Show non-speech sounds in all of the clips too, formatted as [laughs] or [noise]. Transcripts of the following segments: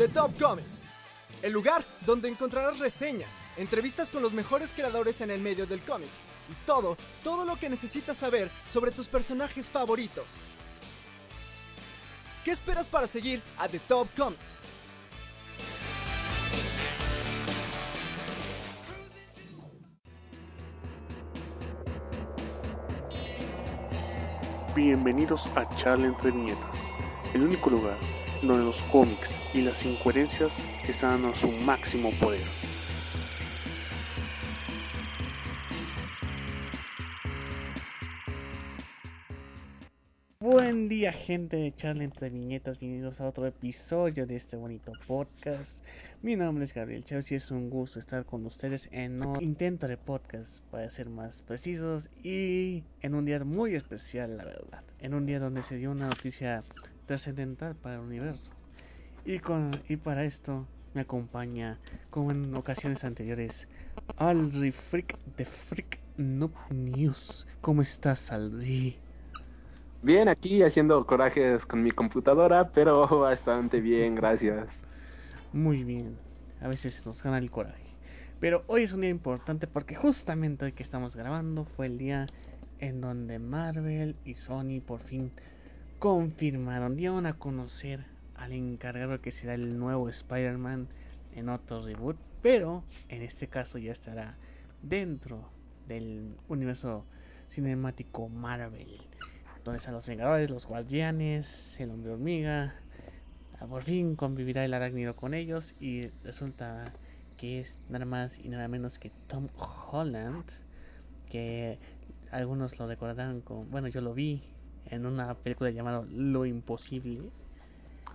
The Top Comics, el lugar donde encontrarás reseñas, entrevistas con los mejores creadores en el medio del cómic y todo, todo lo que necesitas saber sobre tus personajes favoritos. ¿Qué esperas para seguir a The Top Comics? Bienvenidos a Charla entre el único lugar donde los cómics y las incoherencias están a su máximo poder. Buen día gente de Charla entre Viñetas, bienvenidos a otro episodio de este bonito podcast. Mi nombre es Gabriel Chelsea, es un gusto estar con ustedes en un intento de podcast para ser más precisos y en un día muy especial la verdad, en un día donde se dio una noticia trascendental para el universo. Y, con, y para esto me acompaña, como en ocasiones anteriores, Alri Freak de Freak Noob News. ¿Cómo estás, Alri? Bien, aquí haciendo corajes con mi computadora, pero [laughs] bastante bien, gracias. Muy bien, a veces nos gana el coraje. Pero hoy es un día importante porque justamente hoy que estamos grabando fue el día en donde Marvel y Sony por fin confirmaron, dieron a conocer al encargado que será el nuevo Spider-Man en otro reboot, pero en este caso ya estará dentro del universo cinemático Marvel donde están los Vengadores, los Guardianes, el Hombre Hormiga. Por fin convivirá el arácnido con ellos y resulta que es nada más y nada menos que Tom Holland, que algunos lo recordarán con, bueno, yo lo vi en una película llamada Lo Imposible.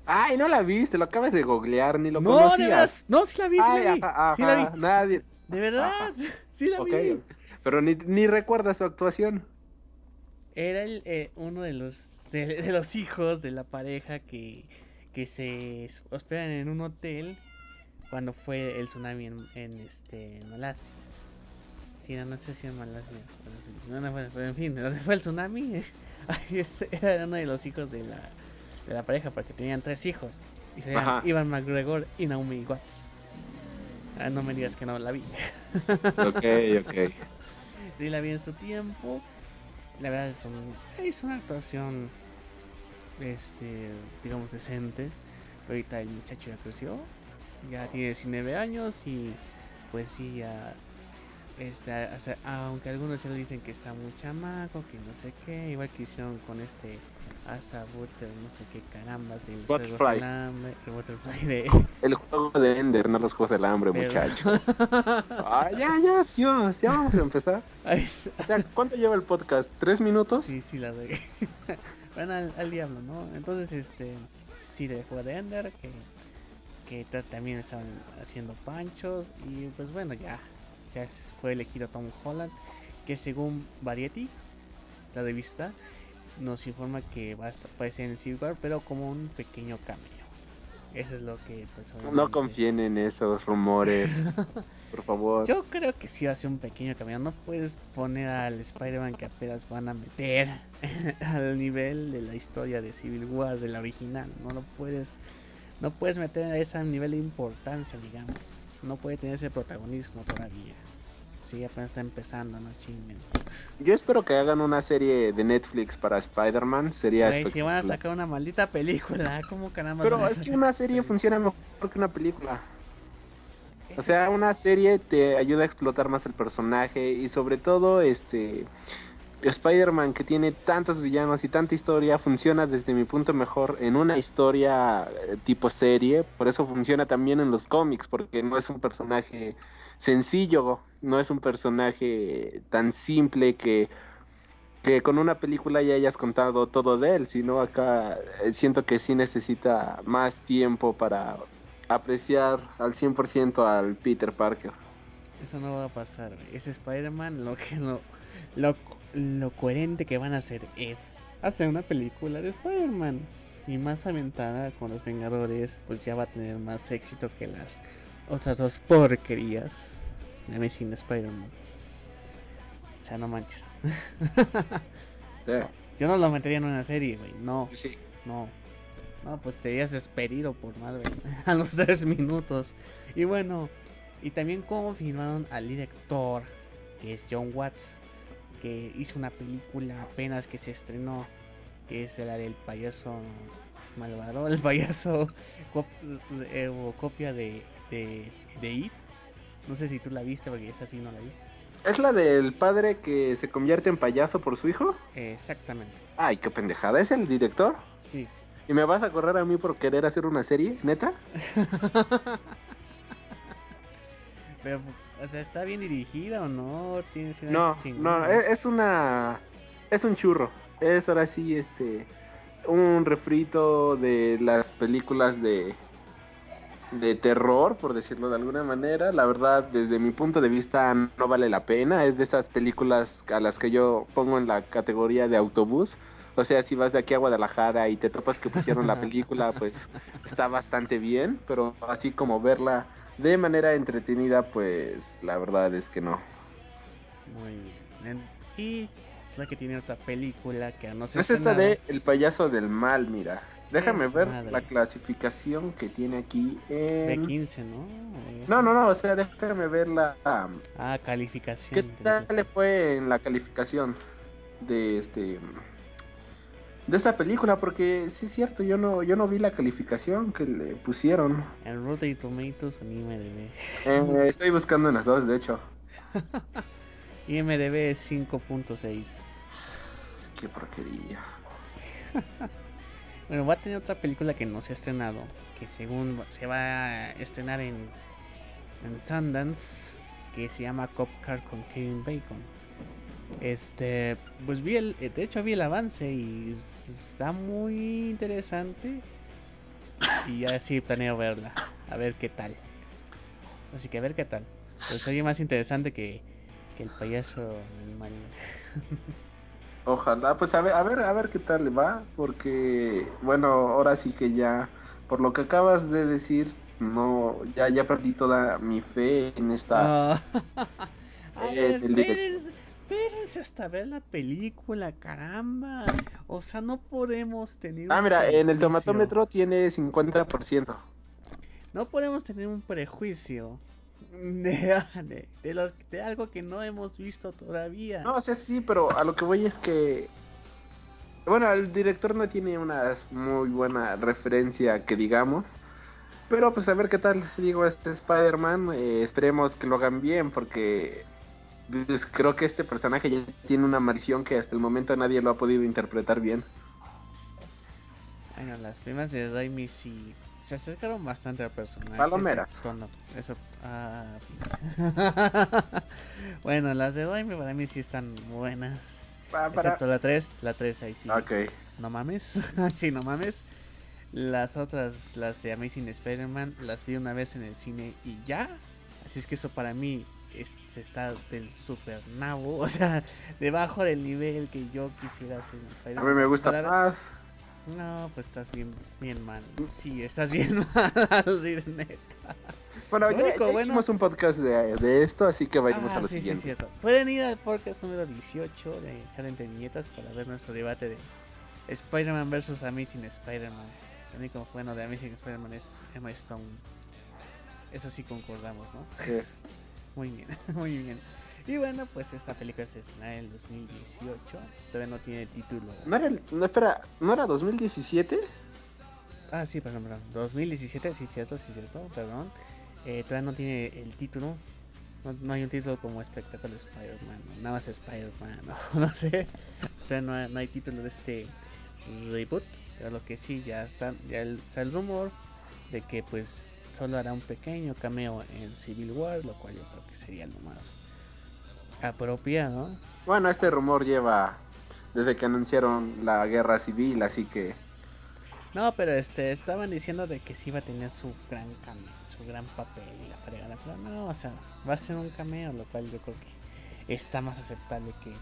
Ay, no la viste, lo acabas de googlear, ni lo no, conocías. no, sí la vi, sí la vi. Ajá, sí la vi. Nadie. De verdad, [laughs] sí la vi. Pero ni, ni recuerdas su actuación era el, eh, uno de los de, los hijos de la pareja que, que se hospedan en un hotel cuando fue el tsunami en, en este Malasia. Sí, no, sé si en Malasia. No, no, pero en fin, donde fue el tsunami, [laughs] era uno de los hijos de la, de la pareja porque tenían tres hijos. Y se llaman Ivan McGregor y Naomi Watts. Ah, no me digas que no la vi. ok, ok. Sí, la vi en su tiempo la verdad es, un, es una actuación este digamos decente ahorita el muchacho ya creció ya tiene 19 años y pues sí ya este, aunque algunos ya le dicen que está muy chamaco que no sé qué igual que hicieron con este Asa Butter no sé qué caramba de Butterfly. el Butterfly de [laughs] el juego de Ender no los juegos del hambre muchacho [laughs] ah, ya ya Dios ya vamos a empezar o sea ¿cuánto lleva el podcast? ¿tres minutos? sí sí la de [laughs] bueno al, diablo ¿no? entonces este sí de juego de Ender que que también están haciendo panchos y pues bueno ya ya fue elegido Tom Holland, que según Variety, la revista, nos informa que va a aparecer en Civil War, pero como un pequeño cambio. Eso es lo que pues, No confíen en esos rumores, [laughs] por favor. Yo creo que sí va a ser un pequeño cambio. No puedes poner al Spider-Man que apenas van a meter [laughs] al nivel de la historia de Civil War, de la original. No lo puedes, no puedes meter a ese nivel de importancia, digamos. No puede tener ese protagonismo todavía. Sí, apenas está empezando, no chinguen. Yo espero que hagan una serie de Netflix para Spider-Man. Sería Güey, si van a sacar una maldita película, [laughs] ¿cómo caramba? Pero es que una serie funciona mejor que una película. O sea, una serie te ayuda a explotar más el personaje y sobre todo este Spider-Man que tiene tantos villanos y tanta historia funciona desde mi punto mejor en una historia eh, tipo serie, por eso funciona también en los cómics porque no es un personaje sencillo, no es un personaje tan simple que, que con una película ya hayas contado todo de él, sino acá eh, siento que sí necesita más tiempo para apreciar al 100% al Peter Parker. Eso no va a pasar. Ese Spider-Man lo que lo, lo, lo coherente que van a hacer es hacer una película de Spider-Man. Y más aventada con los Vengadores, pues ya va a tener más éxito que las otras dos porquerías de Amazing Spider-Man. O sea, no manches. Yeah. [laughs] Yo no lo metería en una serie, güey. No, Sí. no. No, pues te habías despedido por Marvel [laughs] a los tres minutos. Y bueno, y también confirmaron al director, que es John Watts, que hizo una película apenas que se estrenó, que es la del payaso malvado, [laughs] el payaso cop- eh, o copia de, de, de It. No sé si tú la viste, porque esa sí no la vi. ¿Es la del padre que se convierte en payaso por su hijo? Exactamente, Ay, qué pendejada. ¿Es el director? sí. ¿Y me vas a correr a mí por querer hacer una serie? ¿Neta? [laughs] Pero, o sea, ¿está bien dirigida o no? ¿Tiene escenas No, no, es, es una... Es un churro. Es ahora sí, este... Un refrito de las películas de... De terror, por decirlo de alguna manera. La verdad, desde mi punto de vista, no vale la pena. Es de esas películas a las que yo pongo en la categoría de autobús. O sea, si vas de aquí a Guadalajara y te topas que pusieron la [laughs] película, pues está bastante bien. Pero así como verla de manera entretenida, pues la verdad es que no. Muy bien. En- Y es la que tiene otra película que no se Es esta de El payaso del mal, mira. Déjame Es ver madre. la clasificación que tiene aquí en... B15, ¿no? Eh, No, no, no, o sea, déjame ver la... Ah, calificación. ¿Qué de tal le fue en la calificación de este... De esta película? Porque sí es cierto, yo no, yo no vi la calificación que le pusieron. En Rotten Tomatoes en IMDb. Eh, estoy buscando en las dos, de hecho. [laughs] IMDb es 5.6. Qué porquería. [laughs] Bueno, va a tener otra película que no se ha estrenado, que según se va a estrenar en, en Sundance, que se llama Cop Car con Kevin Bacon. Este, pues vi el, de hecho vi el avance y está muy interesante y ya sí planeo verla, a ver qué tal. Así que a ver qué tal. Pues sería más interesante que, que el payaso animal. [laughs] Ojalá, pues a ver, a ver, a ver qué tal le va, porque bueno, ahora sí que ya, por lo que acabas de decir, no, ya, ya perdí toda mi fe en esta. A ver, el director. Hasta ver la película, caramba. O sea, no podemos tener Ah, mira, en el tomatómetro tiene 50%. No podemos tener un prejuicio de, de, de de algo que no hemos visto todavía. No, o sea, sí, pero a lo que voy es que. Bueno, el director no tiene una muy buena referencia que digamos. Pero pues a ver qué tal. Digo, este Spider-Man, eh, esperemos que lo hagan bien porque pues, creo que este personaje ya tiene una maldición que hasta el momento nadie lo ha podido interpretar bien. Bueno, las primas de Raimi sí se acercaron bastante al personaje. Palomeras. no- eso, ah, [laughs] bueno, las de Raimi para mí sí están buenas. Para... Excepto la 3, la 3 ahí sí. Ok. No mames, [laughs] sí, no mames. Las otras, las de Amazing Spider-Man, las vi una vez en el cine y ya. Así es que eso para mí es, está del super nabo, [laughs] o sea, debajo del nivel que yo quisiera un A mí me gusta Para- más. No, pues estás bien, bien mal. Sí, estás bien [laughs] mal, así de neta. Bueno, ya, único ya bueno- hicimos un podcast de, de esto, así que vayamos Ah, a lo sí, sí, siguiente. cierto. Pueden ir al podcast número 18 de Echar entre Viñetas para ver nuestro debate de Spider-Man vs. Amazing Spider-Man. Lo único bueno de Amazing Spider-Man es Emma Stone. Eso sí concordamos, ¿no? Sí. Muy bien, [laughs] muy bien. Y bueno, pues esta película se estrenará en el 2018. Todavía no tiene título. ¿No era, el- no, espera, ¿no era 2017? Ah, sí, perdón, perdón. 2017, sí, cierto, sí, cierto, perdón. Eh, todavía no tiene el título. No, no hay un título como espectáculo de Spider-Man. Nada más Spider-Man, no, [laughs] no sé. Todavía no hay, no hay título de este reboot. Pero lo que sí, ya está, ya el, está el rumor de que pues solo hará un pequeño cameo en Civil War, lo cual yo creo que sería lo más apropiado. Bueno, este rumor lleva desde que anunciaron la guerra civil, así que... No, pero este, estaban diciendo de que sí iba a tener su gran cameo, su gran papel y la fregada. Pero no, o sea, va a ser un cameo, lo cual yo creo que está más aceptable que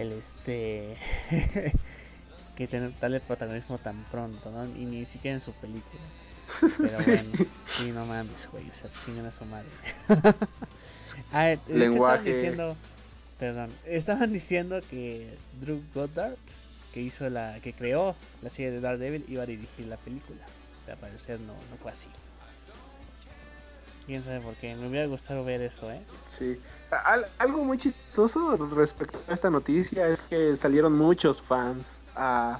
el este [laughs] que tener tal protagonismo tan pronto, ¿no? Y ni siquiera en su película. Pero [laughs] bueno, sí, no mames, güey, o sea, chingan a su madre. [laughs] ah, Lenguaje. Estaban diciendo, perdón, estaban diciendo que Drew Goddard, que hizo la, que creó la serie de Daredevil, iba a dirigir la película. Pero al parecer no, no fue así. Quién sabe por qué, me hubiera gustado ver eso, ¿eh? Sí. algo muy chistoso respecto a esta noticia es que salieron muchos fans a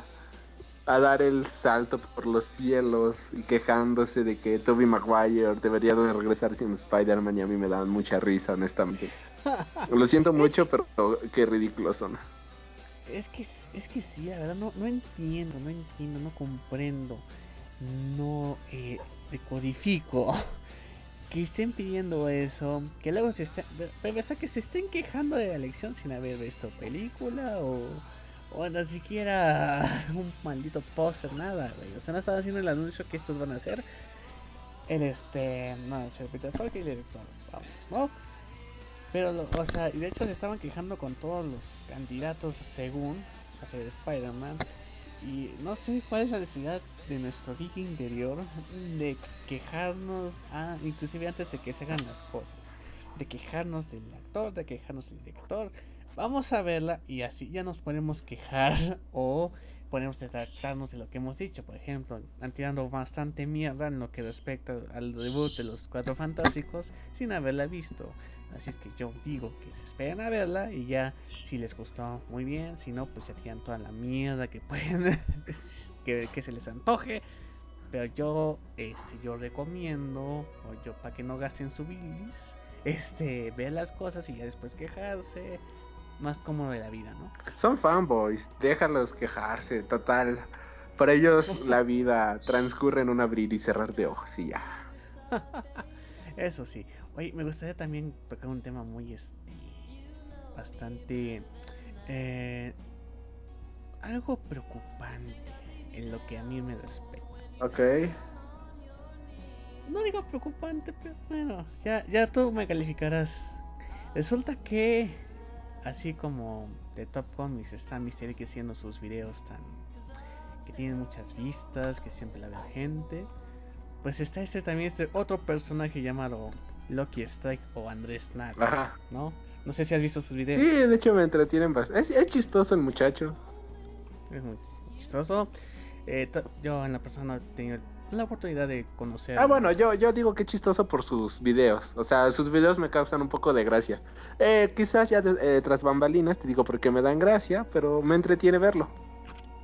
a dar el salto por los cielos y quejándose de que Toby Maguire debería de regresar sin Spider-Man y a mí me dan mucha risa, honestamente. Lo siento mucho, pero qué ridículo son. Es que, es que sí, la verdad, no, no entiendo, no entiendo, no comprendo, no eh, decodifico [laughs] que estén pidiendo eso, que luego se estén, pero que se estén quejando de la elección sin haber visto película o o ni siquiera [laughs] un maldito póster, nada, güey. O sea, no estaba haciendo el anuncio que estos van a hacer. En este, no, es el Peter Parker y el director, vamos, ¿no? Pero, o sea, y de hecho se estaban quejando con todos los candidatos según hacer Spider-Man. Y no sé cuál es la necesidad de nuestro geek interior de quejarnos, ah, inclusive antes de que se hagan las cosas. De quejarnos del actor, de quejarnos del director, Vamos a verla y así ya nos podemos quejar [laughs] o podemos tratarnos de lo que hemos dicho. Por ejemplo, han tirando bastante mierda en lo que respecta al debut de los Cuatro Fantásticos sin haberla visto. Así es que yo digo que se esperen a verla y ya si les gustó muy bien, si no pues se tiran toda la mierda que pueden, [laughs] que, que se les antoje. Pero yo, este, yo recomiendo, o yo para que no gasten su bilis, este, ver las cosas y ya después quejarse más cómodo de la vida, ¿no? Son fanboys, déjalos quejarse, total. Para ellos [laughs] la vida transcurre en un abrir y cerrar de ojos y ya. [laughs] Eso sí. Oye, me gustaría también tocar un tema muy este, bastante eh, algo preocupante en lo que a mí me respecta. Ok. No digo preocupante, pero bueno, ya, ya tú me calificarás. Resulta que así como de Top Comics está Mystery que haciendo sus videos tan que tienen muchas vistas, que siempre la ve gente, pues está este también este otro personaje llamado Loki Strike o Andrés Nag, ¿no? No sé si has visto sus videos. Sí, de hecho me entretienen bastante. Es, chistoso el muchacho. Es muy chistoso. Eh, yo en la persona he tenido la oportunidad de conocer. Ah, bueno, yo, yo digo que chistoso por sus videos. O sea, sus videos me causan un poco de gracia. Eh, quizás ya eh, tras bambalinas, te digo porque me dan gracia, pero me entretiene verlo.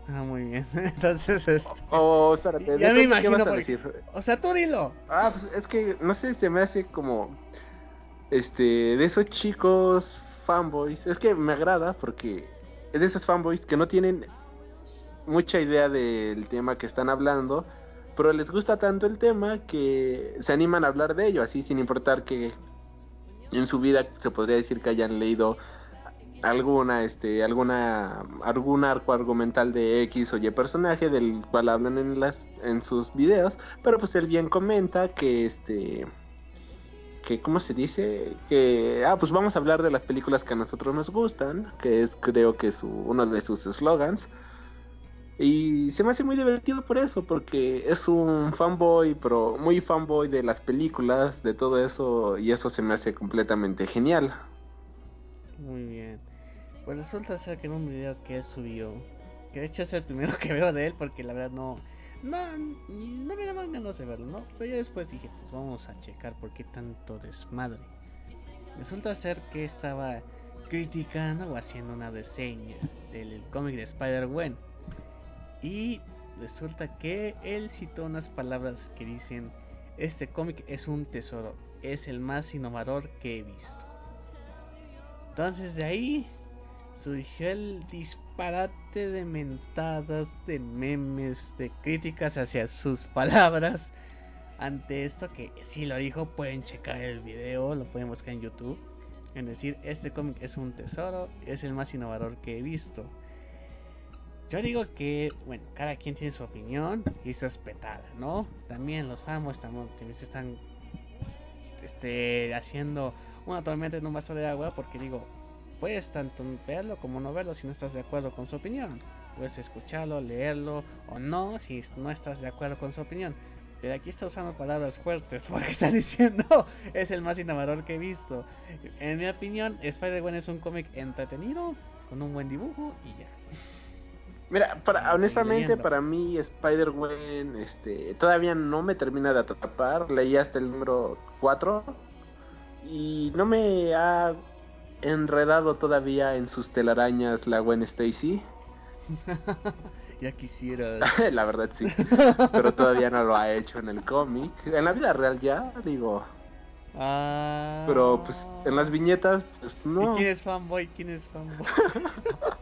Ah, muy bien. [laughs] Entonces, es... Oh, espérate. Ya me imagino. ¿qué vas a decir? O sea, tú dilo. Ah, pues es que, no sé, se me hace como. Este, de esos chicos fanboys. Es que me agrada porque es de esos fanboys que no tienen mucha idea del tema que están hablando pero les gusta tanto el tema que se animan a hablar de ello, así sin importar que en su vida se podría decir que hayan leído alguna este alguna algún arco argumental de X o Y personaje del cual hablan en las en sus videos, pero pues él bien comenta que este que cómo se dice que ah pues vamos a hablar de las películas que a nosotros nos gustan, que es creo que su uno de sus slogans y se me hace muy divertido por eso, porque es un fanboy, pero muy fanboy de las películas, de todo eso, y eso se me hace completamente genial. Muy bien. Pues resulta ser que en un video que él subió, que de hecho es el primero [laughs] que veo de él, porque la verdad no, no, no me daban ganas de verlo, ¿no? Pero yo después dije, pues vamos a checar por qué tanto desmadre. Resulta ser que estaba criticando o haciendo una reseña del cómic de Spider-Man y resulta que él citó unas palabras que dicen, este cómic es un tesoro, es el más innovador que he visto. Entonces de ahí surgió el disparate de mentadas, de memes, de críticas hacia sus [laughs] palabras. Ante esto que si lo dijo, pueden checar el video, lo pueden buscar en YouTube. En decir, este cómic es un tesoro, es el más innovador que he visto. Yo digo que, bueno, cada quien tiene su opinión y es respetada, ¿no? También los famos también están este, haciendo una tormenta en un vaso de agua porque digo, puedes tanto verlo como no verlo si no estás de acuerdo con su opinión. Puedes escucharlo, leerlo o no si no estás de acuerdo con su opinión. Pero aquí está usando palabras fuertes [laughs] porque está diciendo es el más innovador que he visto. En mi opinión, Spider-Man es un cómic entretenido, con un buen dibujo y ya. Mira, para, honestamente para mí Spider-Man este, todavía no me termina de atrapar. Leí hasta el número 4 y no me ha enredado todavía en sus telarañas la Gwen Stacy. [laughs] ya quisiera. [laughs] la verdad sí. Pero todavía no lo ha hecho en el cómic. En la vida real ya, digo. Ah. Pero pues en las viñetas, pues no. ¿Y quién es fanboy? ¿Quién es fanboy? [laughs]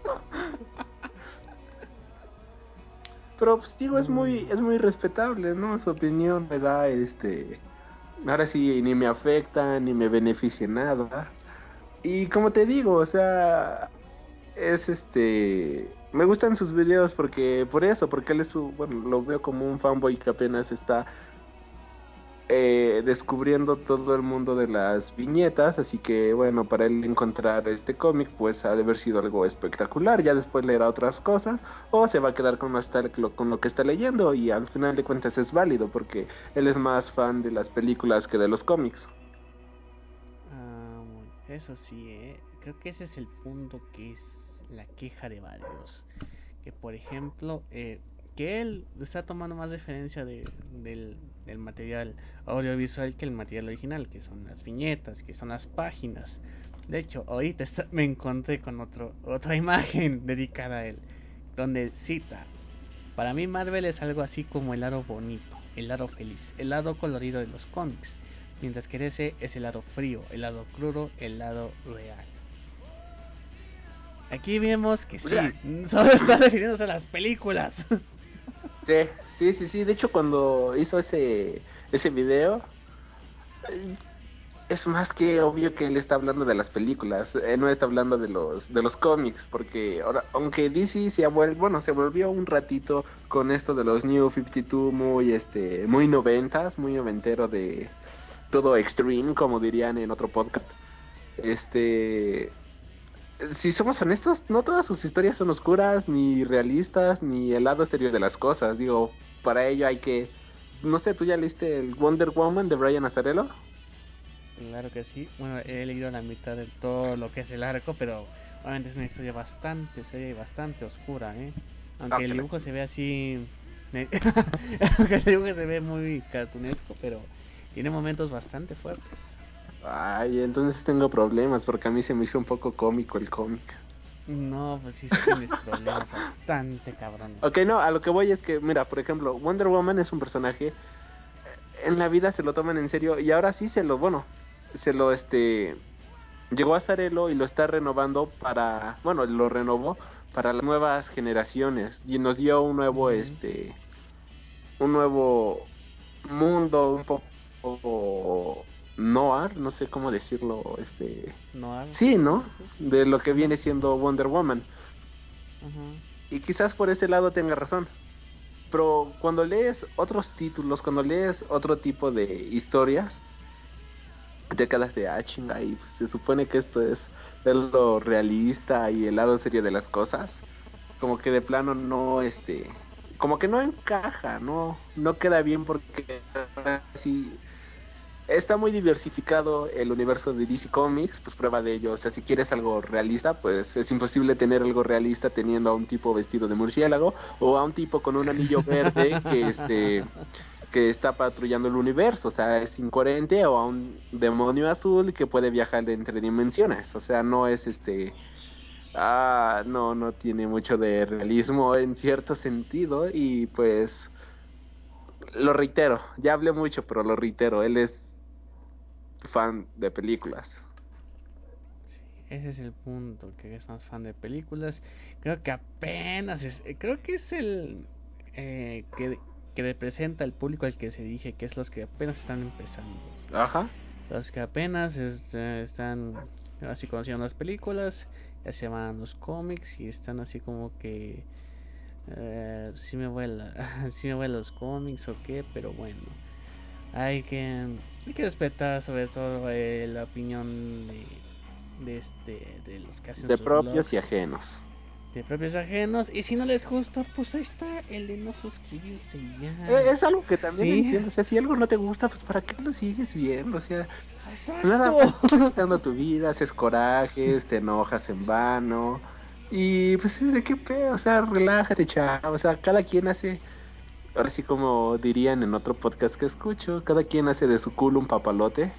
Pero pues digo, es muy, es muy respetable, ¿no? Su opinión me da este. Ahora sí, ni me afecta, ni me beneficia nada. Y como te digo, o sea, es este me gustan sus videos porque por eso porque él es su bueno lo veo como un fanboy que apenas está eh, descubriendo todo el mundo de las viñetas así que bueno para él encontrar este cómic pues ha de haber sido algo espectacular ya después leerá otras cosas o se va a quedar con, con lo que está leyendo y al final de cuentas es válido porque él es más fan de las películas que de los cómics ah, eso sí eh. creo que ese es el punto que es la queja de varios. Que por ejemplo, eh, que él está tomando más referencia de, del, del, material audiovisual que el material original, que son las viñetas, que son las páginas. De hecho, ahorita me encontré con otro, otra [laughs] imagen dedicada a él, donde cita, para mí Marvel es algo así como el lado bonito, el lado feliz, el lado colorido de los cómics, mientras que ese es el lado frío, el lado crudo, el lado real. Aquí vemos que sí, [laughs] solo está refiriéndose a las películas. [laughs] Sí, sí, sí, sí. De hecho, cuando hizo ese, ese video, es más que obvio que él está hablando de las películas. Él no está hablando de los, de los cómics, porque ahora, aunque DC se ha vuelto, bueno, se volvió un ratito con esto de los New 52 muy, este, muy noventas, muy noventero de todo extreme, como dirían en otro podcast. Este, si somos honestos, no todas sus historias son oscuras, ni realistas, ni el lado serio de las cosas. Digo, para ello hay que... No sé, ¿tú ya leíste el Wonder Woman de Brian Azzarello? Claro que sí. Bueno, he leído la mitad de todo lo que es el arco, pero obviamente es una historia bastante seria y bastante oscura, ¿eh? Aunque el dibujo se ve así... [laughs] Aunque el dibujo se ve muy cartunesco, pero tiene momentos bastante fuertes. Ay, entonces tengo problemas porque a mí se me hizo un poco cómico el cómic. No, pues sí, tienes problemas bastante cabrón. Ok, no, a lo que voy es que, mira, por ejemplo, Wonder Woman es un personaje, eh, en la vida se lo toman en serio y ahora sí se lo, bueno, se lo, este, llegó a Zarelo y lo está renovando para, bueno, lo renovó para las nuevas generaciones y nos dio un nuevo, este, un nuevo mundo, un poco noir, no sé cómo decirlo, este... Noir. Sí, ¿no? De lo que viene siendo Wonder Woman. Y quizás por ese lado tenga razón. Pero cuando lees otros títulos, cuando lees otro tipo de historias, te quedas de ah, chinga, y se supone que esto es lo realista y el lado serio de las cosas. Como que de plano no, este, como que no encaja, no, no queda bien porque si está muy diversificado el universo de DC Comics, pues prueba de ello. O sea, si quieres algo realista, pues es imposible tener algo realista teniendo a un tipo vestido de murciélago o a un tipo con un anillo verde que este que está patrullando el universo, o sea, es incoherente o a un demonio azul que puede viajar entre dimensiones, o sea, no es este ah, no no tiene mucho de realismo en cierto sentido y pues lo reitero, ya hablé mucho, pero lo reitero, él es fan de películas. ese es el punto, que es más fan de películas. Creo que apenas es, eh, creo que es el eh, que, que representa el público al que se dije que es los que apenas están empezando. Ajá. Los que apenas este, están así conociendo las películas, ya se van los cómics y están así como que eh, si me voy [laughs] si me voy a los cómics o qué, pero bueno, hay que, hay que respetar sobre todo eh, la opinión de, de este de los que hacen de propios y ajenos. De propios ajenos y si no les gusta pues ahí está el de no suscribirse ya. Eh, es algo que también entiendo o sea si algo no te gusta pues para qué lo sigues viendo o sea nada más tu vida haces corajes te enojas en vano y pues de qué pedo o sea relájate chao. O sea cada quien hace ahora sí como dirían en otro podcast que escucho cada quien hace de su culo un papalote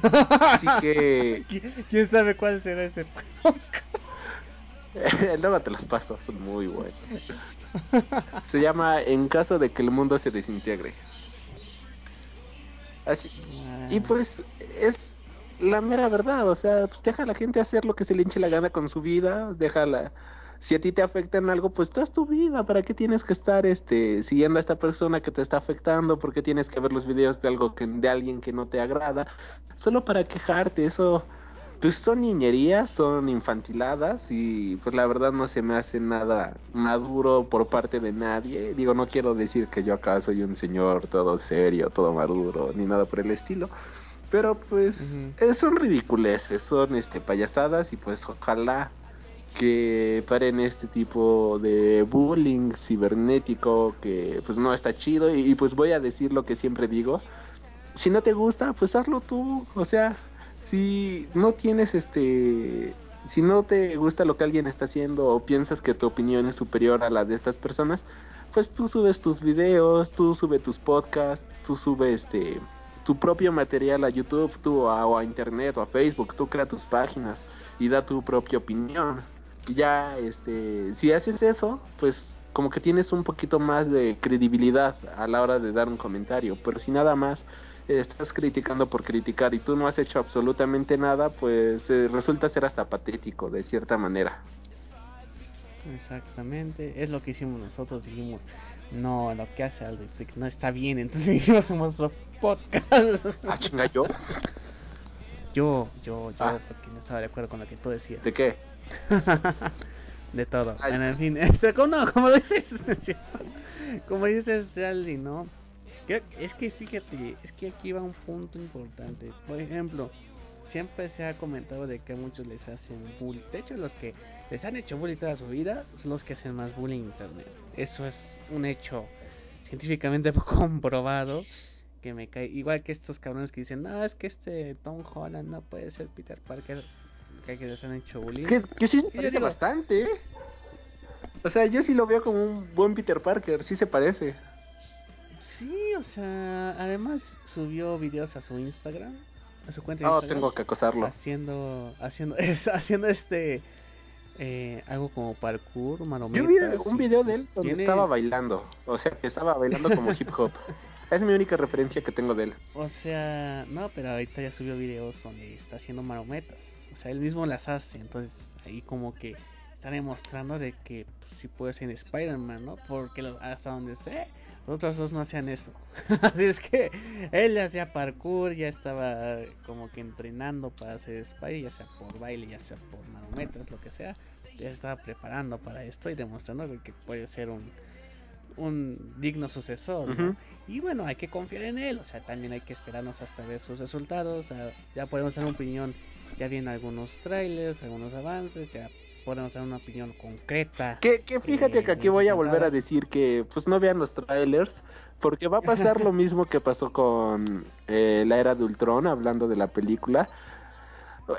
así que [laughs] quién sabe cuál será ese [laughs] Luego te los paso, son muy buenos. Se llama En caso de que el mundo se desintegre. Así, y ah. pues es la mera verdad, o sea, pues deja a la gente hacer lo que se le hinche la gana con su vida, déjala. Si a ti te afecta en algo, pues tú tu vida, ¿para qué tienes que estar este siguiendo a esta persona que te está afectando? ¿Por qué tienes que ver los videos de algo que de alguien que no te agrada? Solo para quejarte, eso pues son niñerías, son infantiladas y pues la verdad no se me hace nada maduro por parte de nadie. Digo, no quiero decir que yo acá soy un señor todo serio, todo maduro, ni nada por el estilo. Pero pues eh, son ridiculeces, son este payasadas y pues ojalá que paren este tipo de bullying cibernético que pues no está chido y pues voy a decir lo que siempre digo. Si no te gusta, pues hazlo tú, o sea, si no tienes este si no te gusta lo que alguien está haciendo o piensas que tu opinión es superior a la de estas personas, pues tú subes tus videos, tú subes tus podcasts, tú subes este tu propio material a YouTube, tú a, o a internet o a Facebook, tú crea tus páginas y da tu propia opinión. Ya este si haces eso, pues como que tienes un poquito más de credibilidad a la hora de dar un comentario, pero si nada más estás criticando por criticar y tú no has hecho absolutamente nada, pues eh, resulta ser hasta patético de cierta manera. Exactamente, es lo que hicimos nosotros, dijimos, no, lo que hace Aldo Freak no está bien, entonces [laughs] hicimos nuestro podcast. ¿Ah, chinga yo? Yo, yo, yo, ah. porque no estaba de acuerdo con lo que tú decías. ¿De qué? [laughs] de todo. En fin, [laughs] este, no, como dices, [laughs] como dices, ¿no? es que fíjate, es que aquí va un punto importante. Por ejemplo, siempre se ha comentado de que muchos les hacen bullying. De hecho, los que les han hecho bullying toda su vida son los que hacen más bullying en internet. Eso es un hecho científicamente comprobado. Que me cae igual que estos cabrones que dicen, no, es que este Tom Holland no puede ser Peter Parker. Que, les han hecho bullying. Que, sí se parece bastante, ¿eh? O sea, yo sí lo veo como un buen Peter Parker, sí se parece. Sí, o sea, además subió videos a su Instagram, a su cuenta de oh, tengo que acosarlo. Haciendo, haciendo, [laughs] haciendo este, eh, algo como parkour, marometas. Yo vi un video de él donde estaba bailando, o sea, que estaba bailando como [laughs] hip hop. Es mi única referencia que tengo de él. O sea, no, pero ahorita ya subió videos donde está haciendo marometas. O sea, él mismo las hace, entonces ahí como que está demostrando de que pues, sí puede ser Spider-Man, ¿no? Porque hasta donde sé, los otros dos no hacían eso. [laughs] Así es que él hacía parkour, ya estaba como que entrenando para hacer Spider, ya sea por baile, ya sea por marometas, lo que sea. Ya estaba preparando para esto y demostrando que puede ser un, un digno sucesor. Y bueno, hay que confiar en él, o sea, también hay que esperarnos hasta ver sus resultados. ya podemos tener una opinión, ya vienen algunos trailers, algunos avances, ya podemos dar una opinión concreta. Que, que fíjate que aquí voy a volver a decir que pues no vean los trailers, porque va a pasar [laughs] lo mismo que pasó con eh, la era de Ultron, hablando de la película.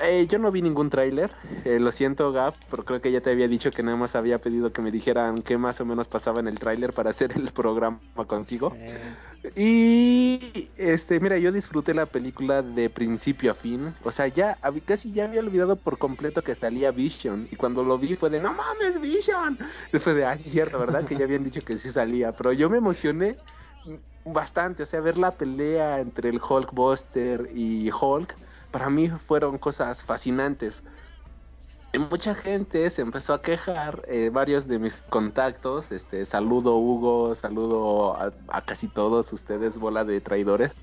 Eh, yo no vi ningún tráiler, eh, lo siento Gap, pero creo que ya te había dicho que nada más había pedido que me dijeran qué más o menos pasaba en el tráiler para hacer el programa contigo. Y este, mira, yo disfruté la película de principio a fin, o sea, ya casi ya había olvidado por completo que salía Vision y cuando lo vi fue de no mames Vision. Después de, ah, sí cierto, ¿verdad? Que ya habían dicho que sí salía, pero yo me emocioné bastante, o sea, ver la pelea entre el Hulkbuster y Hulk para mí fueron cosas fascinantes. mucha gente se empezó a quejar, eh, varios de mis contactos, este, saludo Hugo, saludo a, casi todos ustedes, bola de traidores.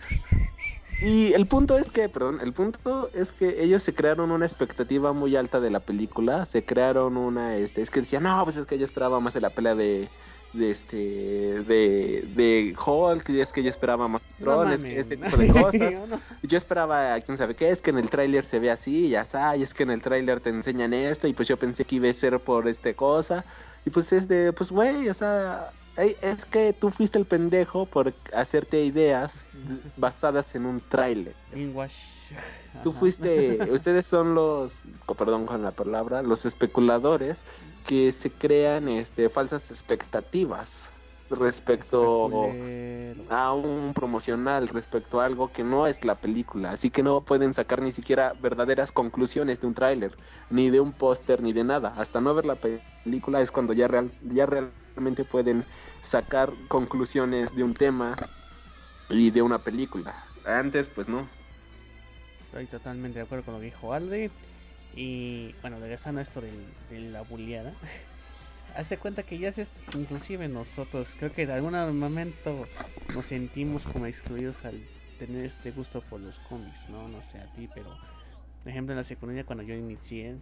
y el punto es que, perdón, el punto es que ellos se crearon una expectativa muy alta de la película, se crearon una, este, es que decían, no, pues es que yo esperaba más de la pelea de, de este, de, de Hulk, y es que yo esperaba más drones, este tipo de [laughs] cosas. Yo esperaba, quién sabe qué, es que en el tráiler se ve así, ya está, y es que en el tráiler te enseñan esto, y pues yo pensé que iba a ser por este cosa, y pues es de, pues güey, o sea, es que tú fuiste el pendejo por hacerte ideas basadas en un tráiler. Tú fuiste, [laughs] ustedes son los, perdón con la palabra, los especuladores que se crean este falsas expectativas respecto a un promocional, respecto a algo que no es la película, así que no pueden sacar ni siquiera verdaderas conclusiones de un tráiler, ni de un póster, ni de nada. Hasta no ver la película es cuando ya real, ya realmente pueden sacar conclusiones de un tema y de una película. Antes, pues no. Estoy totalmente de acuerdo con lo que dijo Aldi. Y bueno, regresando a esto de la buleada, hace cuenta que ya es inclusive nosotros, creo que en algún momento nos sentimos como excluidos al tener este gusto por los cómics, ¿no? No sé a ti, pero por ejemplo en la secundaria cuando yo inicié,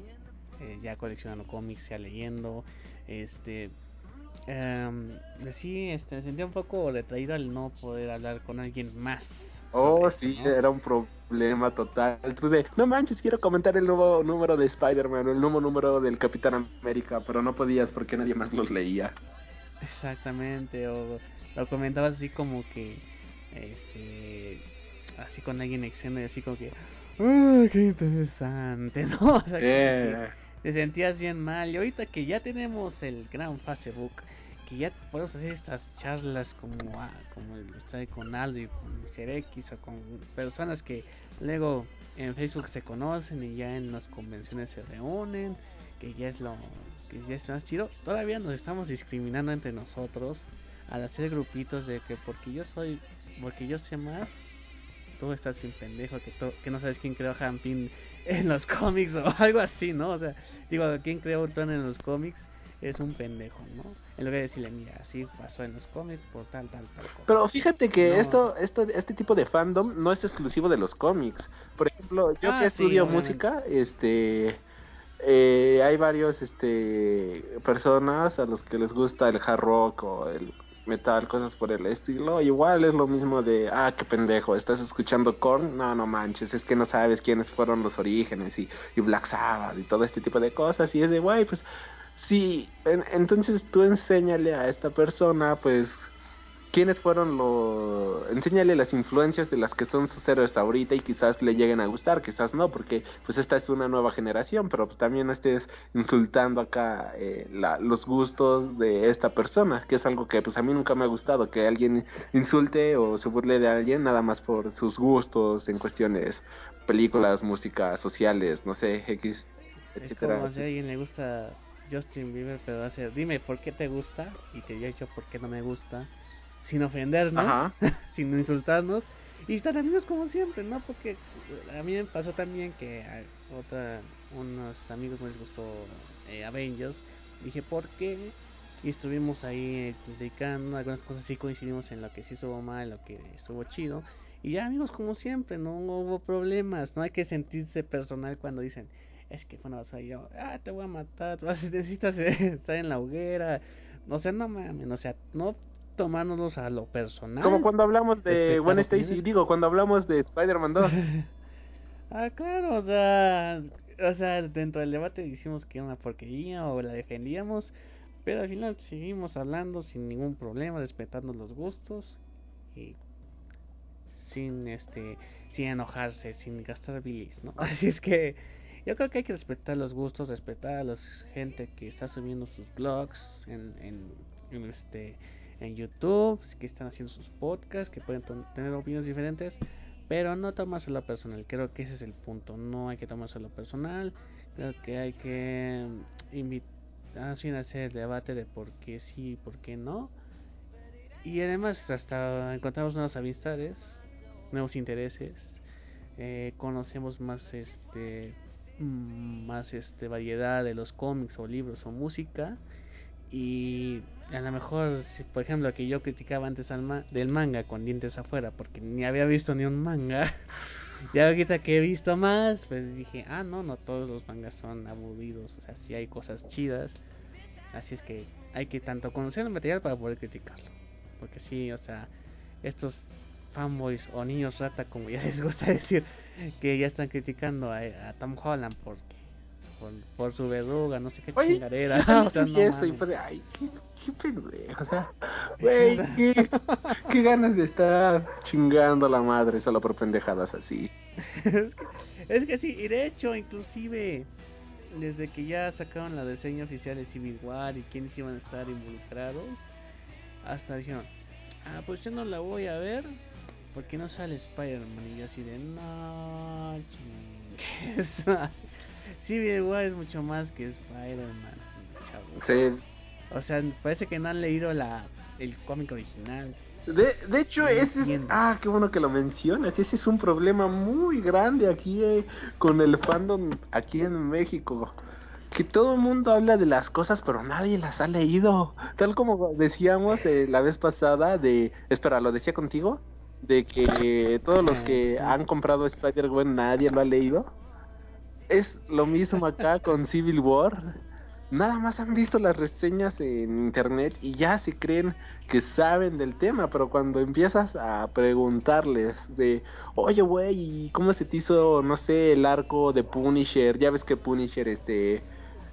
eh, ya coleccionando cómics, ya leyendo, este Um, sí, este, sentía un poco retraído al no poder hablar con alguien más. Oh, sí, era un problema total. no manches, quiero comentar el nuevo número de Spider-Man, el nuevo número del Capitán América, pero no podías porque nadie más los leía. Exactamente, o lo comentabas así como que, este, así con alguien externo y así como que, ¡ay, qué interesante! [laughs] ¿No? O sea, eh te sentías bien mal. Y ahorita que ya tenemos el gran Facebook, que ya podemos hacer estas charlas como, ah, como está con Aldo y con Mr. X o con personas que luego en Facebook se conocen y ya en las convenciones se reúnen, que ya es lo que ya es más chido. Todavía nos estamos discriminando entre nosotros al hacer grupitos de que porque yo soy, porque yo sé más, tú estás bien pendejo, que, que no sabes quién creó Hampin en los [laughs] cómics o algo así, ¿no? O sea, digo, quién creó Ultron en los cómics es un pendejo, ¿no? En lugar de decirle, mira, así pasó en los cómics por tal, tal, tal cosa. Pero fíjate que esto, esto, este tipo de fandom no es exclusivo de los cómics. Por ejemplo, yo ah, que estudio música, este... Eh, hay varios este personas a los que les gusta el hard rock o el metal, cosas por el estilo. Igual es lo mismo de, ah, qué pendejo, estás escuchando Korn, no, no manches, es que no sabes quiénes fueron los orígenes y, y Black Sabbath y todo este tipo de cosas. Y es de, guay, pues sí, entonces tú enséñale a esta persona, pues quiénes fueron los enséñale las influencias de las que son sus héroes ahorita y quizás le lleguen a gustar quizás no porque pues esta es una nueva generación pero pues también no estés insultando acá eh, la, los gustos de esta persona que es algo que pues a mí nunca me ha gustado que alguien insulte o se burle de alguien nada más por sus gustos en cuestiones películas música sociales no sé x etcétera es como si a alguien le gusta Justin Bieber pero hace dime por qué te gusta y te he dicho por qué no me gusta sin ofendernos, [laughs] sin insultarnos y estar amigos como siempre, ¿no? Porque a mí me pasó también que a otra, unos amigos me les gustó eh, Avengers. Dije, ¿por qué? Y estuvimos ahí dedicando algunas cosas, sí coincidimos en lo que sí estuvo mal, lo que estuvo chido. Y ya amigos como siempre, no hubo problemas, no hay que sentirse personal cuando dicen, es que fue una yo, ah, te voy a matar, [laughs] necesitas estar en la hoguera. O sea, no mames, o sea, no tomándonos a lo personal. Como cuando hablamos de Gwen Stacy, digo, cuando hablamos de Spider-Man 2. [laughs] ah, claro, o sea, o sea, dentro del debate dijimos que era una porquería o la defendíamos, pero al final seguimos hablando sin ningún problema, respetando los gustos y sin este sin enojarse, sin gastar bilis, ¿no? [laughs] Así es que yo creo que hay que respetar los gustos, respetar a la gente que está subiendo sus blogs en, en, este en YouTube, que están haciendo sus podcasts, que pueden tener opiniones diferentes, pero no tomárselo personal. Creo que ese es el punto. No hay que tomárselo personal. Creo que hay que invitar sin hacer debate de por qué sí y por qué no. Y además hasta encontramos nuevas amistades, nuevos intereses, eh, conocemos más este más este variedad de los cómics o libros o música y a lo mejor, por ejemplo, que yo criticaba antes al del manga con dientes afuera, porque ni había visto ni un manga. [laughs] ya ahorita que he visto más, pues dije, ah, no, no todos los mangas son aburridos, o sea, sí hay cosas chidas. Así es que hay que tanto conocer el material para poder criticarlo. Porque sí, o sea, estos fanboys o niños rata, como ya les gusta [laughs] decir, [laughs] que ya están criticando a, a Tom Holland porque por, su verruga, no sé qué chingadera. o [laughs] sea, [laughs] no eso y fue ay, qué, qué pendejo, o sea, güey, qué, qué ganas de estar chingando a la madre solo por pendejadas así. es, que, es que sí, y de hecho, inclusive, desde que ya sacaron la diseño oficial de Civil War y quiénes iban a estar involucrados, hasta dijeron, ah, pues yo no la voy a ver, porque no sale Spider-Man, y yo así de, no, chingues. [laughs] Civil War es mucho más que Spider-Man, Sí. O sea, parece que no han leído la el cómic original. De, de hecho, ese es, ah, qué bueno que lo mencionas. Ese es un problema muy grande aquí eh, con el fandom aquí en México. Que todo el mundo habla de las cosas, pero nadie las ha leído. Tal como decíamos eh, la vez pasada de, espera, lo decía contigo, de que todos los que han comprado Spider-Man nadie lo ha leído. Es lo mismo acá [laughs] con Civil War. Nada más han visto las reseñas en internet y ya se creen que saben del tema, pero cuando empiezas a preguntarles de, oye, güey, ¿cómo se te hizo, no sé, el arco de Punisher? Ya ves que Punisher, este,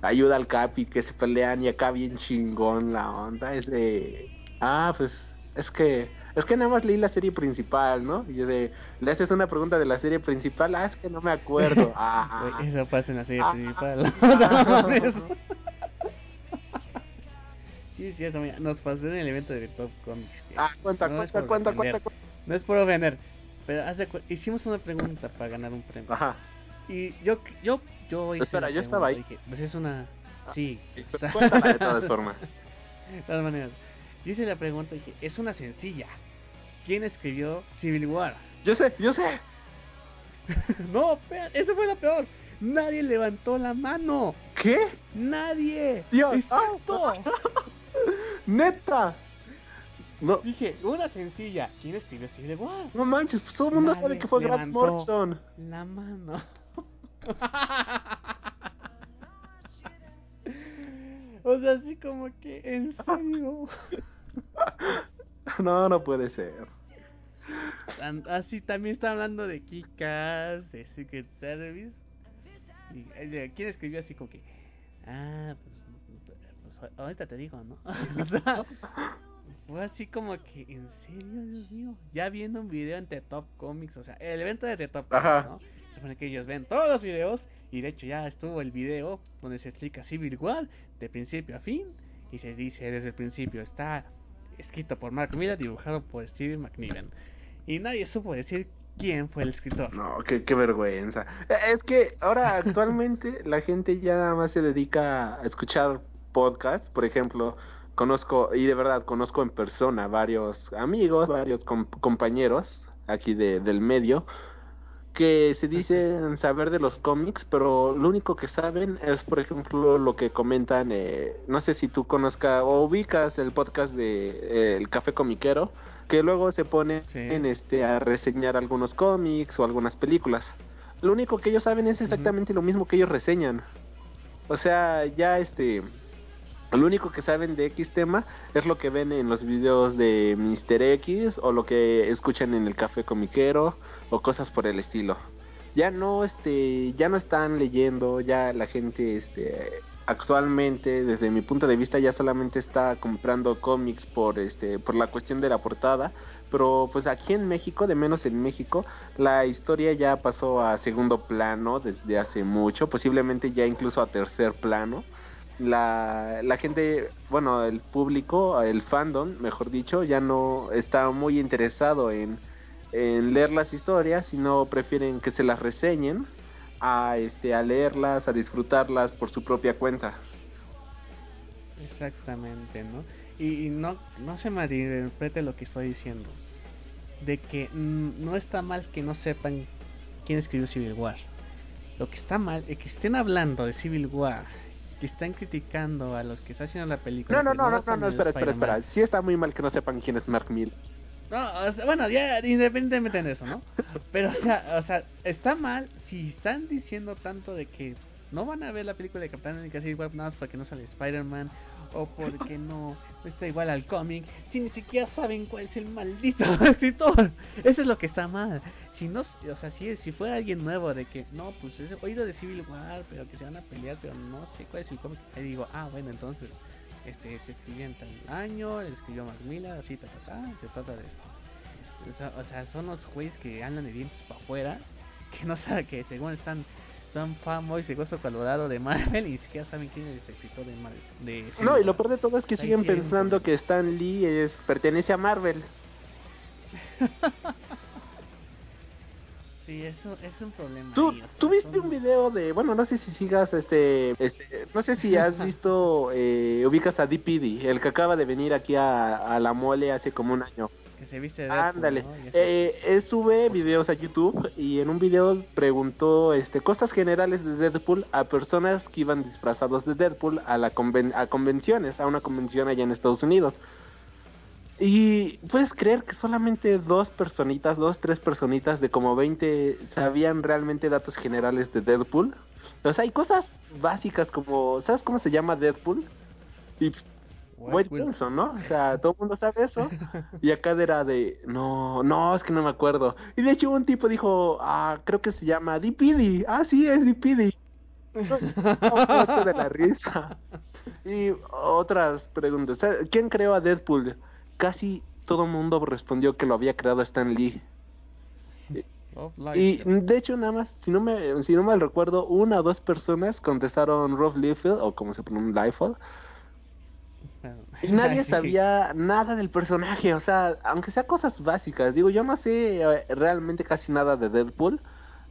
ayuda al Capi, que se pelean y acá bien chingón la onda. Es de, ah, pues, es que es que nada más leí la serie principal, ¿no? Y de, le haces una pregunta de la serie principal, ah, es que no me acuerdo. [laughs] Ah, Eso pasa en la serie ah, principal. [laughs] [laughs] sí, sí, eso nos pasó en el evento de Top Comics. Ah, cuenta, no cuenta, cuenta, cuenta, cuenta, No es por ofender, pero hace, hicimos una pregunta para ganar un premio. Ajá. Y yo, yo, yo hice Espera, yo estaba ahí. Dije, pues es una... Ah, sí. Cuéntala de todas formas. de todas maneras. Yo hice la pregunta y dije, es una sencilla. ¿Quién escribió Civil War? [laughs] Yo sé, yo sé. no, eso fue lo peor. Nadie levantó la mano. ¿Qué? Nadie. Dios. Exacto. [laughs] Neta. No. Dije, una sencilla. ¿Quién escribió Civil War? No manches, pues todo el mundo sabe que fue Grant Morrison. La mano. [laughs] o sea, así como que, en serio. [laughs] No, no puede ser. Así también está hablando de Kikas, de Secret Service. Y, eh, ¿Quién escribió así como que? Ah, pues, pues ahorita te digo, ¿no? [laughs] fue así como que, ¿en serio, Dios mío? Ya viendo un video en The Top Comics, o sea, el evento de The Top Comics, ¿no? Se supone que ellos ven todos los videos y de hecho ya estuvo el video donde se explica Civil War de principio a fin y se dice desde el principio está escrito por Mark Miller, dibujado por Steve McNiven. Y nadie supo decir quién fue el escritor. No, qué, qué vergüenza. Eh, es que ahora [laughs] actualmente la gente ya nada más se dedica a escuchar podcasts, por ejemplo, conozco, y de verdad conozco en persona varios amigos, varios compañeros aquí de, del medio, que se dicen saber de los cómics, pero lo único que saben es, por ejemplo, lo que comentan, eh, no sé si tú conozcas o ubicas el podcast de eh, El Café Comiquero, que luego se pone en este a reseñar algunos cómics o algunas películas. Lo único que ellos saben es exactamente lo mismo que ellos reseñan. O sea, ya este lo único que saben de X tema es lo que ven en los videos de Mr. X o lo que escuchan en el café comiquero o cosas por el estilo. Ya no este ya no están leyendo, ya la gente este actualmente desde mi punto de vista ya solamente está comprando cómics por este por la cuestión de la portada, pero pues aquí en México, de menos en México, la historia ya pasó a segundo plano desde hace mucho, posiblemente ya incluso a tercer plano la, la gente, bueno, el público, el fandom, mejor dicho, ya no está muy interesado en, en leer las historias, sino prefieren que se las reseñen a este a leerlas, a disfrutarlas por su propia cuenta. Exactamente, ¿no? Y, no no se malinterprete lo que estoy diciendo. De que no está mal que no sepan quién escribió Civil War. Lo que está mal es que estén hablando de Civil War que están criticando a los que están haciendo la película. No, no, no, no, no, no, espera, espera, espera. Sí está muy mal que no sepan quién es Mark Miller. No, o sea, bueno, ya independientemente de eso, ¿no? Pero, o sea, o sea, está mal si están diciendo tanto de que no van a ver la película de Capitán América Civil War nada más porque no sale Spider-Man o porque [laughs] no, está igual al cómic, si ni siquiera saben cuál es el maldito [laughs] escritor. Eso es lo que está mal. Si no, o sea, si, si fuera alguien nuevo de que, no, pues es oído de Civil War, pero que se van a pelear, pero no sé cuál es el cómic, ahí digo, ah, bueno, entonces este se escribió en tal año, escribió Mark Millar, así, ta, ta, ta, se trata de esto. O sea, o sea, son los güeyes que andan de dientes para afuera, que no saben que según están son fanboys de Gozo Colorado de Marvel y ni siquiera saben quién es el escritor de Marvel. De No, y lo peor de todo es que siguen un pensando que Stan Lee es pertenece a Marvel. [laughs] Sí, eso es un problema. ¿Tú, ahí, o sea, tú viste son- un video de, bueno, no sé si sigas este, este no sé si has [laughs] visto, eh, ubicas a DPD, el que acaba de venir aquí a, a la mole hace como un año. Que se viste de Ándale, ¿no? Eh, él sube videos a YouTube y en un video preguntó este cosas generales de Deadpool a personas que iban disfrazados de Deadpool a la conven- a convenciones, a una convención allá en Estados Unidos. Y puedes creer que solamente dos personitas, dos, tres personitas de como 20 sabían realmente datos generales de Deadpool. O sea, hay cosas básicas como, ¿sabes cómo se llama Deadpool? Y White White Wilson. Wilson, ¿no? O sea, [laughs] todo el mundo sabe eso. Y acá era de, no, no, es que no me acuerdo. Y de hecho un tipo dijo, ah, creo que se llama DPD. Ah, sí, es DPD. No, [laughs] de la risa. Y otras preguntas. ¿Quién creó a Deadpool? Casi todo el mundo respondió que lo había creado Stan Lee. Y de hecho nada más, si no me, si no mal recuerdo, una o dos personas contestaron Rob Liefeld o como se pronuncia Liefeld. [laughs] Nadie sabía nada del personaje, o sea, aunque sea cosas básicas. Digo, yo no sé eh, realmente casi nada de Deadpool.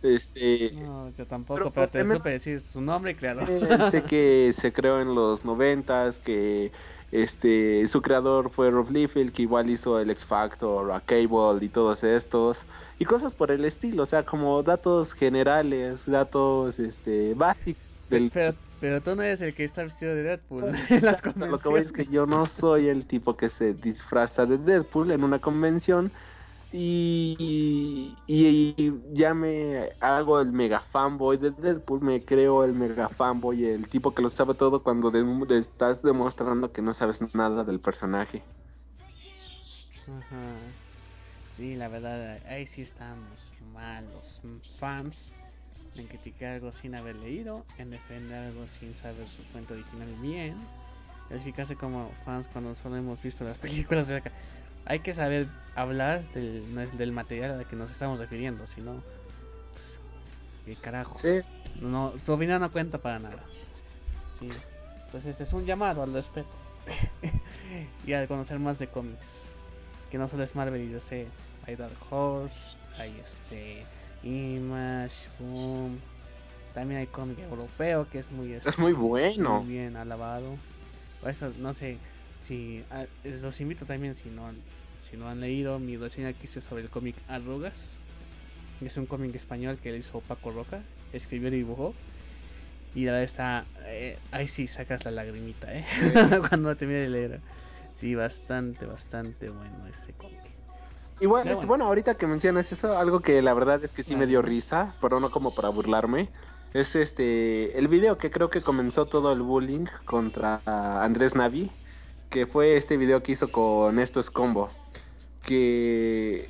Este, No, yo tampoco, Pero, pero, te supe decir su nombre y creador. eh, sé que [laughs] se creó en los noventas, que este su creador fue Rob Liefeld, que igual hizo el X Factor, a Cable y todos estos y cosas por el estilo, o sea, como datos generales, datos este básicos del Pero, pero tú no eres el que está vestido de Deadpool [laughs] en las Lo que voy es que yo no soy el tipo que se disfraza de Deadpool en una convención y, y, y ya me hago el mega fanboy de Deadpool, me creo el mega fanboy, el tipo que lo sabe todo cuando de- de- estás demostrando que no sabes nada del personaje. Ajá. Sí, la verdad, ahí sí estamos mal los fans en criticar algo sin haber leído, en defender algo sin saber su fuente original bien, calificarse como fans cuando solo hemos visto las [laughs] películas de acá. Hay que saber hablar del, no es del material al que nos estamos refiriendo, sino pues, qué carajos. No, tu opinión no cuenta para nada. Sí. Entonces es un llamado al respeto [laughs] y a conocer más de cómics. Que no solo es Marvel y yo sé, hay Dark Horse, hay este Image, Boom. También hay cómic europeo que es muy Es muy bueno. muy bien alabado. Por eso no sé si ah, los invito también si no si no han leído mi reseña que hice sobre el cómic Arrugas. Es un cómic español que le hizo Paco Roca, escribió y dibujó. Y la verdad está eh, ahí sí sacas la lagrimita, eh. [laughs] Cuando termine de leer. Sí, bastante bastante bueno ese cómic. Igual, Pero este, bueno. bueno, ahorita que mencionas eso, algo que la verdad es que sí me dio risa, pero no como para burlarme, es este el video que creo que comenzó todo el bullying contra Andrés Navi, que fue este video que hizo con Esto es Combo, que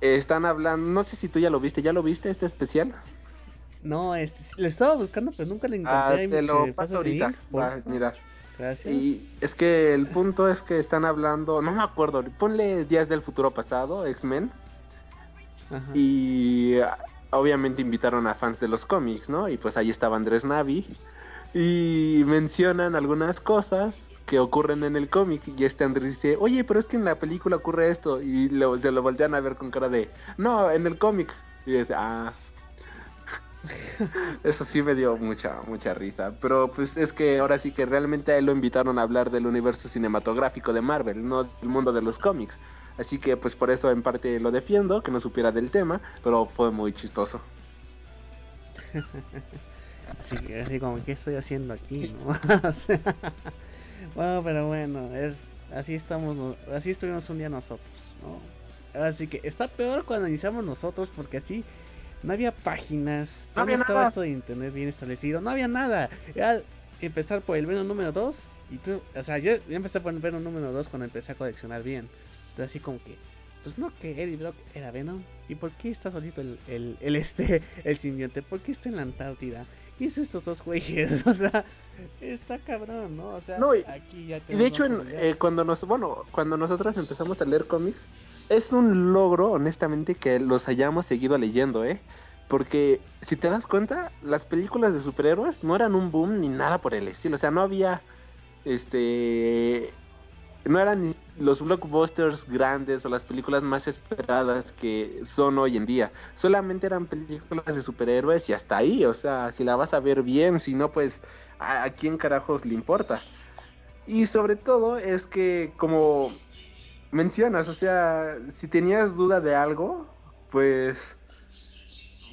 están hablando, no sé si tú ya lo viste, ¿ya lo viste este especial? No, este, le estaba buscando, pero nunca le encontré. Ah, te me- lo ¿se paso ahorita, va, mira. Gracias. Y es que el punto es que están hablando, no me acuerdo, ponle Días del Futuro Pasado, X-Men, y obviamente invitaron a fans de los cómics, ¿no? Y pues ahí estaba Andrés Navi y mencionan algunas cosas que ocurren en el cómic y este Andrés dice, oye, pero es que en la película ocurre esto y lo- se lo voltean a ver con cara de, no, en el cómic. Y dice, ah. [laughs] Eso sí me dio mucha, mucha risa. Pero pues es que ahora sí que realmente a él lo invitaron a hablar del universo cinematográfico de Marvel, no del mundo de los cómics. Así que pues por eso en parte lo defiendo, que no supiera del tema, pero fue muy chistoso. [laughs] Así, así como, ¿qué estoy haciendo aquí? ¿no? [laughs] bueno, pero bueno, es así estamos, así estuvimos un día nosotros, ¿no? Así que está peor cuando iniciamos nosotros porque así no había páginas, no, había estaba esto de internet bien establecido, no había nada. Era empezar por el Venom número 2 y tú, o sea, yo, empecé por el Venom número 2 cuando empecé a coleccionar bien. Entonces así como que, pues no que Eddie Brock era Venom. ¿Y por qué está solito el, el, el este, [laughs] el simbionte? ¿Por qué está en la Antártida? ¿Qué es estos dos güeyes? [laughs] O sea, está cabrón, ¿no? O sea, aquí ya Y de hecho, eh, cuando nos, bueno, cuando nosotros empezamos a leer cómics, es un logro, honestamente, que los hayamos seguido leyendo, ¿eh? Porque si te das cuenta, las películas de superhéroes no eran un boom ni nada por el estilo. O sea, no había, este, no eran los blockbusters grandes o las películas más esperadas que son hoy en día. Solamente eran películas de superhéroes y hasta ahí. O sea, si la vas a ver bien, si no, pues, ¿a, a quién carajos le importa? Y sobre todo es que, como mencionas, o sea, si tenías duda de algo, pues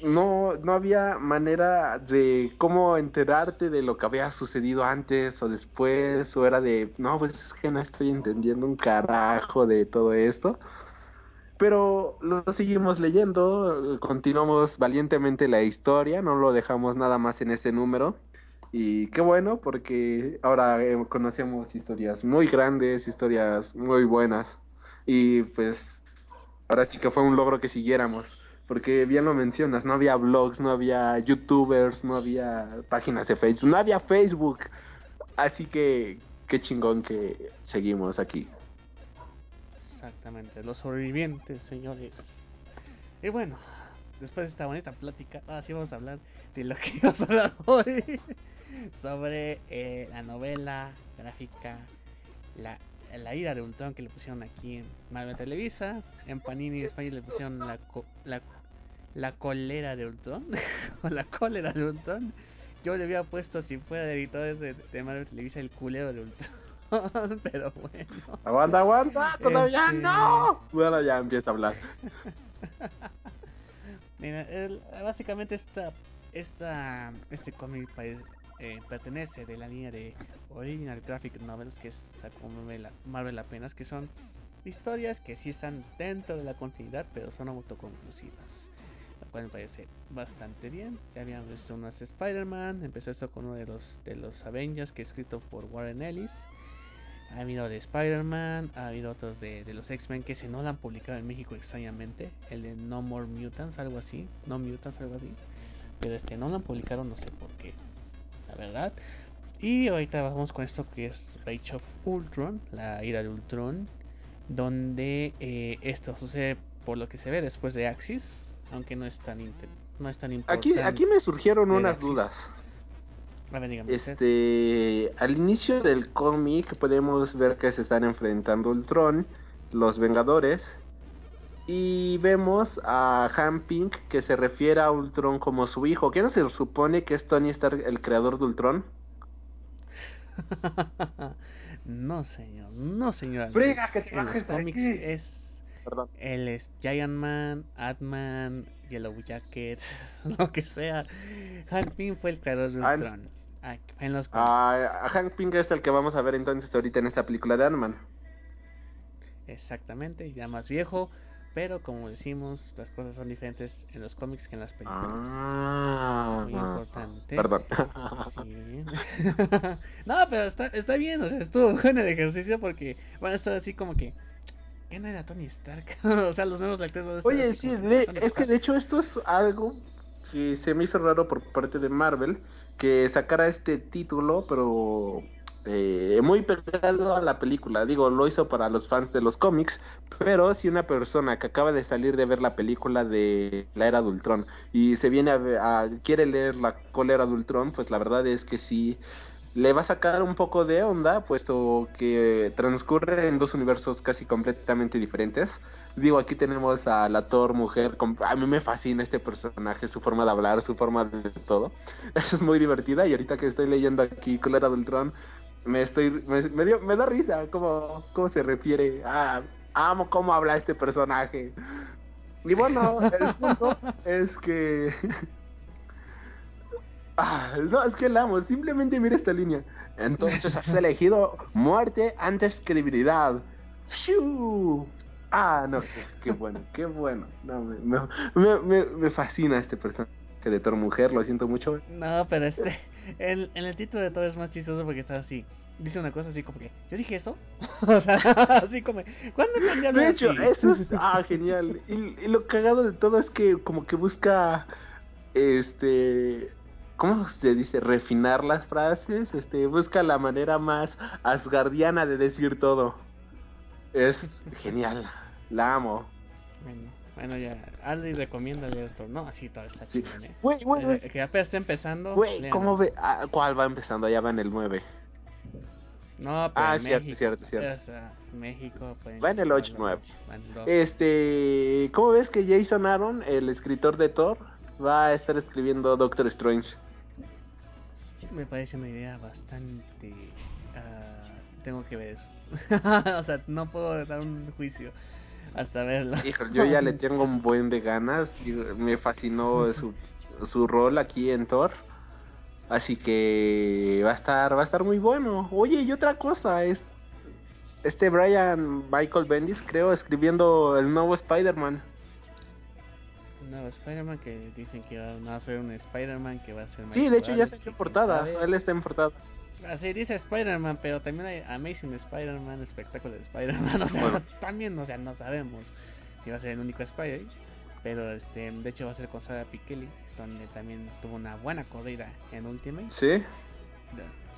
no, no había manera de cómo enterarte de lo que había sucedido antes o después, o era de, no, pues es que no estoy entendiendo un carajo de todo esto. Pero lo seguimos leyendo, continuamos valientemente la historia, no lo dejamos nada más en ese número. Y qué bueno, porque ahora eh, conocemos historias muy grandes, historias muy buenas. Y pues ahora sí que fue un logro que siguiéramos. Porque bien lo mencionas, no había blogs, no había youtubers, no había páginas de Facebook, no había Facebook. Así que qué chingón que seguimos aquí. Exactamente, los sobrevivientes, señores. Y bueno, después de esta bonita plática, ahora sí vamos a hablar de lo que [laughs] vamos a hablar hoy. Sobre eh, la novela gráfica La la ira de Ultron que le pusieron aquí en Marvel Televisa. En Panini España le pusieron la, la, la colera de Ultron. [laughs] o la cólera de Ultron. Yo le había puesto, si fuera de editores de, de Marvel Televisa, el culero de Ultron. [laughs] Pero bueno. Aguanta, aguanta, todavía este, no. Bueno, ya empieza a hablar. [laughs] Mira, básicamente esta, esta, este cómic eh, pertenece de la línea de Original Graphic Novels que sacó Marvel apenas, que son historias que sí están dentro de la continuidad, pero son autoconclusivas. Lo cual me parece bastante bien. Ya habíamos visto unas Spider-Man, empezó esto con uno de los, de los Avengers que es escrito por Warren Ellis. Ha habido de Spider-Man, ha habido otros de, de los X-Men que se no lo han publicado en México extrañamente. El de No More Mutants, algo así. No Mutants, algo así. Pero este no lo han publicado, no sé por qué la verdad. Y ahorita vamos con esto que es Rage of Ultron, la ira de Ultron, donde eh, esto sucede por lo que se ve después de Axis, aunque no es tan no es tan importante. Aquí, aquí me surgieron unas dudas. este, al inicio del cómic podemos ver que se están enfrentando Ultron, los Vengadores y vemos a Han Pink que se refiere a Ultron como su hijo. ¿Qué no se supone que es Tony Stark el creador de Ultron? [laughs] no, señor. No, señor. Friga, que te en los cómics es Perdón. Él es Giant Man, Ant-Man, Yellow Jacket, [laughs] lo que sea. Hank Pink fue el creador de Ultron. Ah, en los ah, Hank Pink es el que vamos a ver entonces ahorita en esta película de Ant-Man. Exactamente, ya más viejo. Pero como decimos, las cosas son diferentes en los cómics que en las películas. Ah, Muy importante. Perdón. Sí. [laughs] no, pero está, está bien, o sea, estuvo bueno el ejercicio porque van a estar así como que... ¿Qué no era Tony Stark? [laughs] o sea, los nuevos actores Oye, sí, es que de hecho esto es algo que se me hizo raro por parte de Marvel, que sacara este título, pero eh, muy pegado a la película. Digo, lo hizo para los fans de los cómics, pero si una persona que acaba de salir de ver la película de la era de y se viene a, quiere leer la colera de Ultron, pues la verdad es que sí le va a sacar un poco de onda, puesto que transcurre en dos universos casi completamente diferentes. Digo, aquí tenemos a la Thor mujer, a mí me fascina este personaje, su forma de hablar, su forma de todo. Eso [laughs] es muy divertida y ahorita que estoy leyendo aquí Colera de Ultron, me estoy me, me, dio, me da risa cómo, cómo se refiere a amo cómo habla este personaje y bueno el punto [laughs] es que [laughs] Ah, no, es que la amo. Simplemente mira esta línea. Entonces has elegido muerte antes que. Ah, no, qué, bueno, qué bueno. No, me, me, me, me, fascina este personaje de Thor Mujer, lo siento mucho. No, pero este, el, en el título de Thor es más chistoso porque está así. Dice una cosa así como que, ¿yo dije eso? [laughs] o sea, así como, ¿cuándo cambiaron De hecho, eso es, [laughs] ah, genial. Y, y lo cagado de todo es que como que busca, este, ¿cómo se dice? Refinar las frases, este, busca la manera más asgardiana de decir todo. Es genial, la amo. Bueno, bueno ya, Aldi recomienda leer esto. No, así todo está Sí. chido, ¿eh? Güey, güey, güey. Eh, Que apenas está empezando. Güey, léanlo. ¿cómo ve? ah, ¿Cuál va empezando? Ya va en el 9. No, pero Ah, en cierto, México, cierto, cierto. o sea, México, pues. Va en el no, 8, no, 9. va en el dos. Este, ¿cómo ves que Jason Aaron, el escritor de Thor, va a estar escribiendo Doctor Strange? Me parece una idea bastante. ah, tengo que ver eso. [laughs] o sea, no puedo dar un juicio hasta verlo. Híjole, yo ya le [laughs] tengo un buen de ganas. Me fascinó su, su rol aquí en Thor. Así que va a estar va a estar muy bueno. Oye, y otra cosa es este Brian Michael Bendis, creo, escribiendo el nuevo Spider-Man. Un nuevo Spider-Man que dicen que va, no va a ser un Spider-Man que va a ser. Sí, de hecho ya está en portada. Él está en portada. Así dice Spider-Man, pero también hay Amazing Spider-Man, espectáculo de Spider-Man. [laughs] O sea, Bueno. también, o sea, no sabemos si va a ser el único Spider. Pero este, de hecho va a ser con Sarah Pikeli, donde también tuvo una buena corrida en Ultimate. Sí.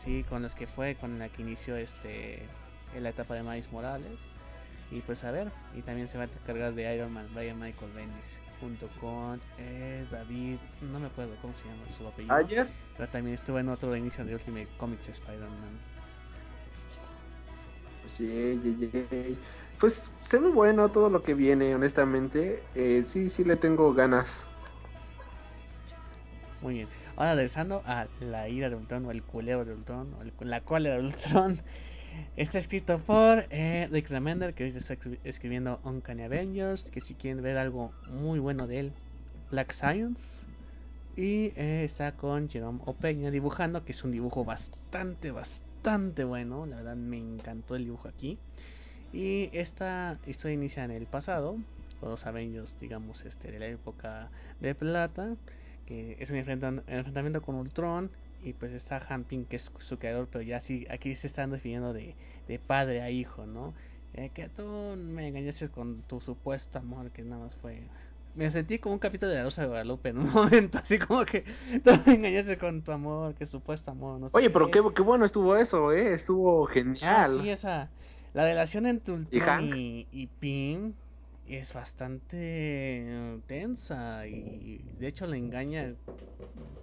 Sí, con los que fue, con la que inició este en la etapa de Miles Morales. Y pues a ver, y también se va a encargar de Iron Man, Brian Michael Bendis, junto con eh, David, no me acuerdo cómo se llama su apellido. Ayer. Pero también estuvo en otro inicio de Ultimate Comics Spider-Man. Sí, sí, sí. Pues se ve bueno todo lo que viene, honestamente. Eh, sí, sí le tengo ganas. Muy bien. Ahora regresando a la ira de Ultron o el culeo de Ultron o el- la cólera de Ultron. Está escrito por eh, Rick Remender, que está escri- escribiendo Uncanny Avengers, que si quieren ver algo muy bueno de él, Black Science. Y eh, está con Jerome Opeña dibujando, que es un dibujo bastante, bastante bueno. La verdad me encantó el dibujo aquí. Y esta historia inicia en el pasado, con los Avengers, digamos, este, de la época de plata que es un enfrentamiento con Ultron y pues está Hamping que es su creador pero ya sí aquí se están definiendo de, de padre a hijo no Eh, que tú me engañaste con tu supuesto amor que nada más fue me sentí como un capítulo de la Rosa de Guadalupe en un [laughs] momento así como que tú me engañaste con tu amor que supuesto amor no sé Oye, pero qué, qué bueno estuvo eso, ¿eh? Estuvo Ah, genial. sí, esa. La relación entre ¿Y Ultron y, y Pym es bastante eh, tensa y de hecho le engaña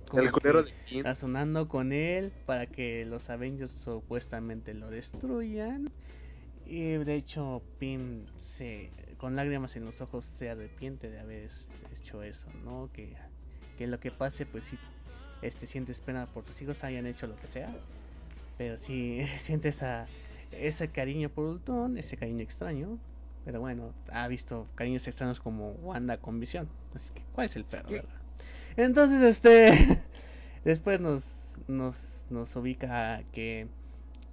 como El culero de razonando con él para que los Avengers supuestamente lo destruyan y de hecho Pym se con lágrimas en los ojos se arrepiente de haber hecho eso, ¿no? Que, que lo que pase pues sí este sientes pena por tus hijos hayan hecho lo que sea pero sí [laughs] sientes esa, ese cariño por Ultron, ese cariño extraño. Pero bueno, ha visto cariños extraños como Wanda con visión. Así que, ¿cuál es el perro, verdad? Entonces, este. [laughs] después nos, nos, nos ubica que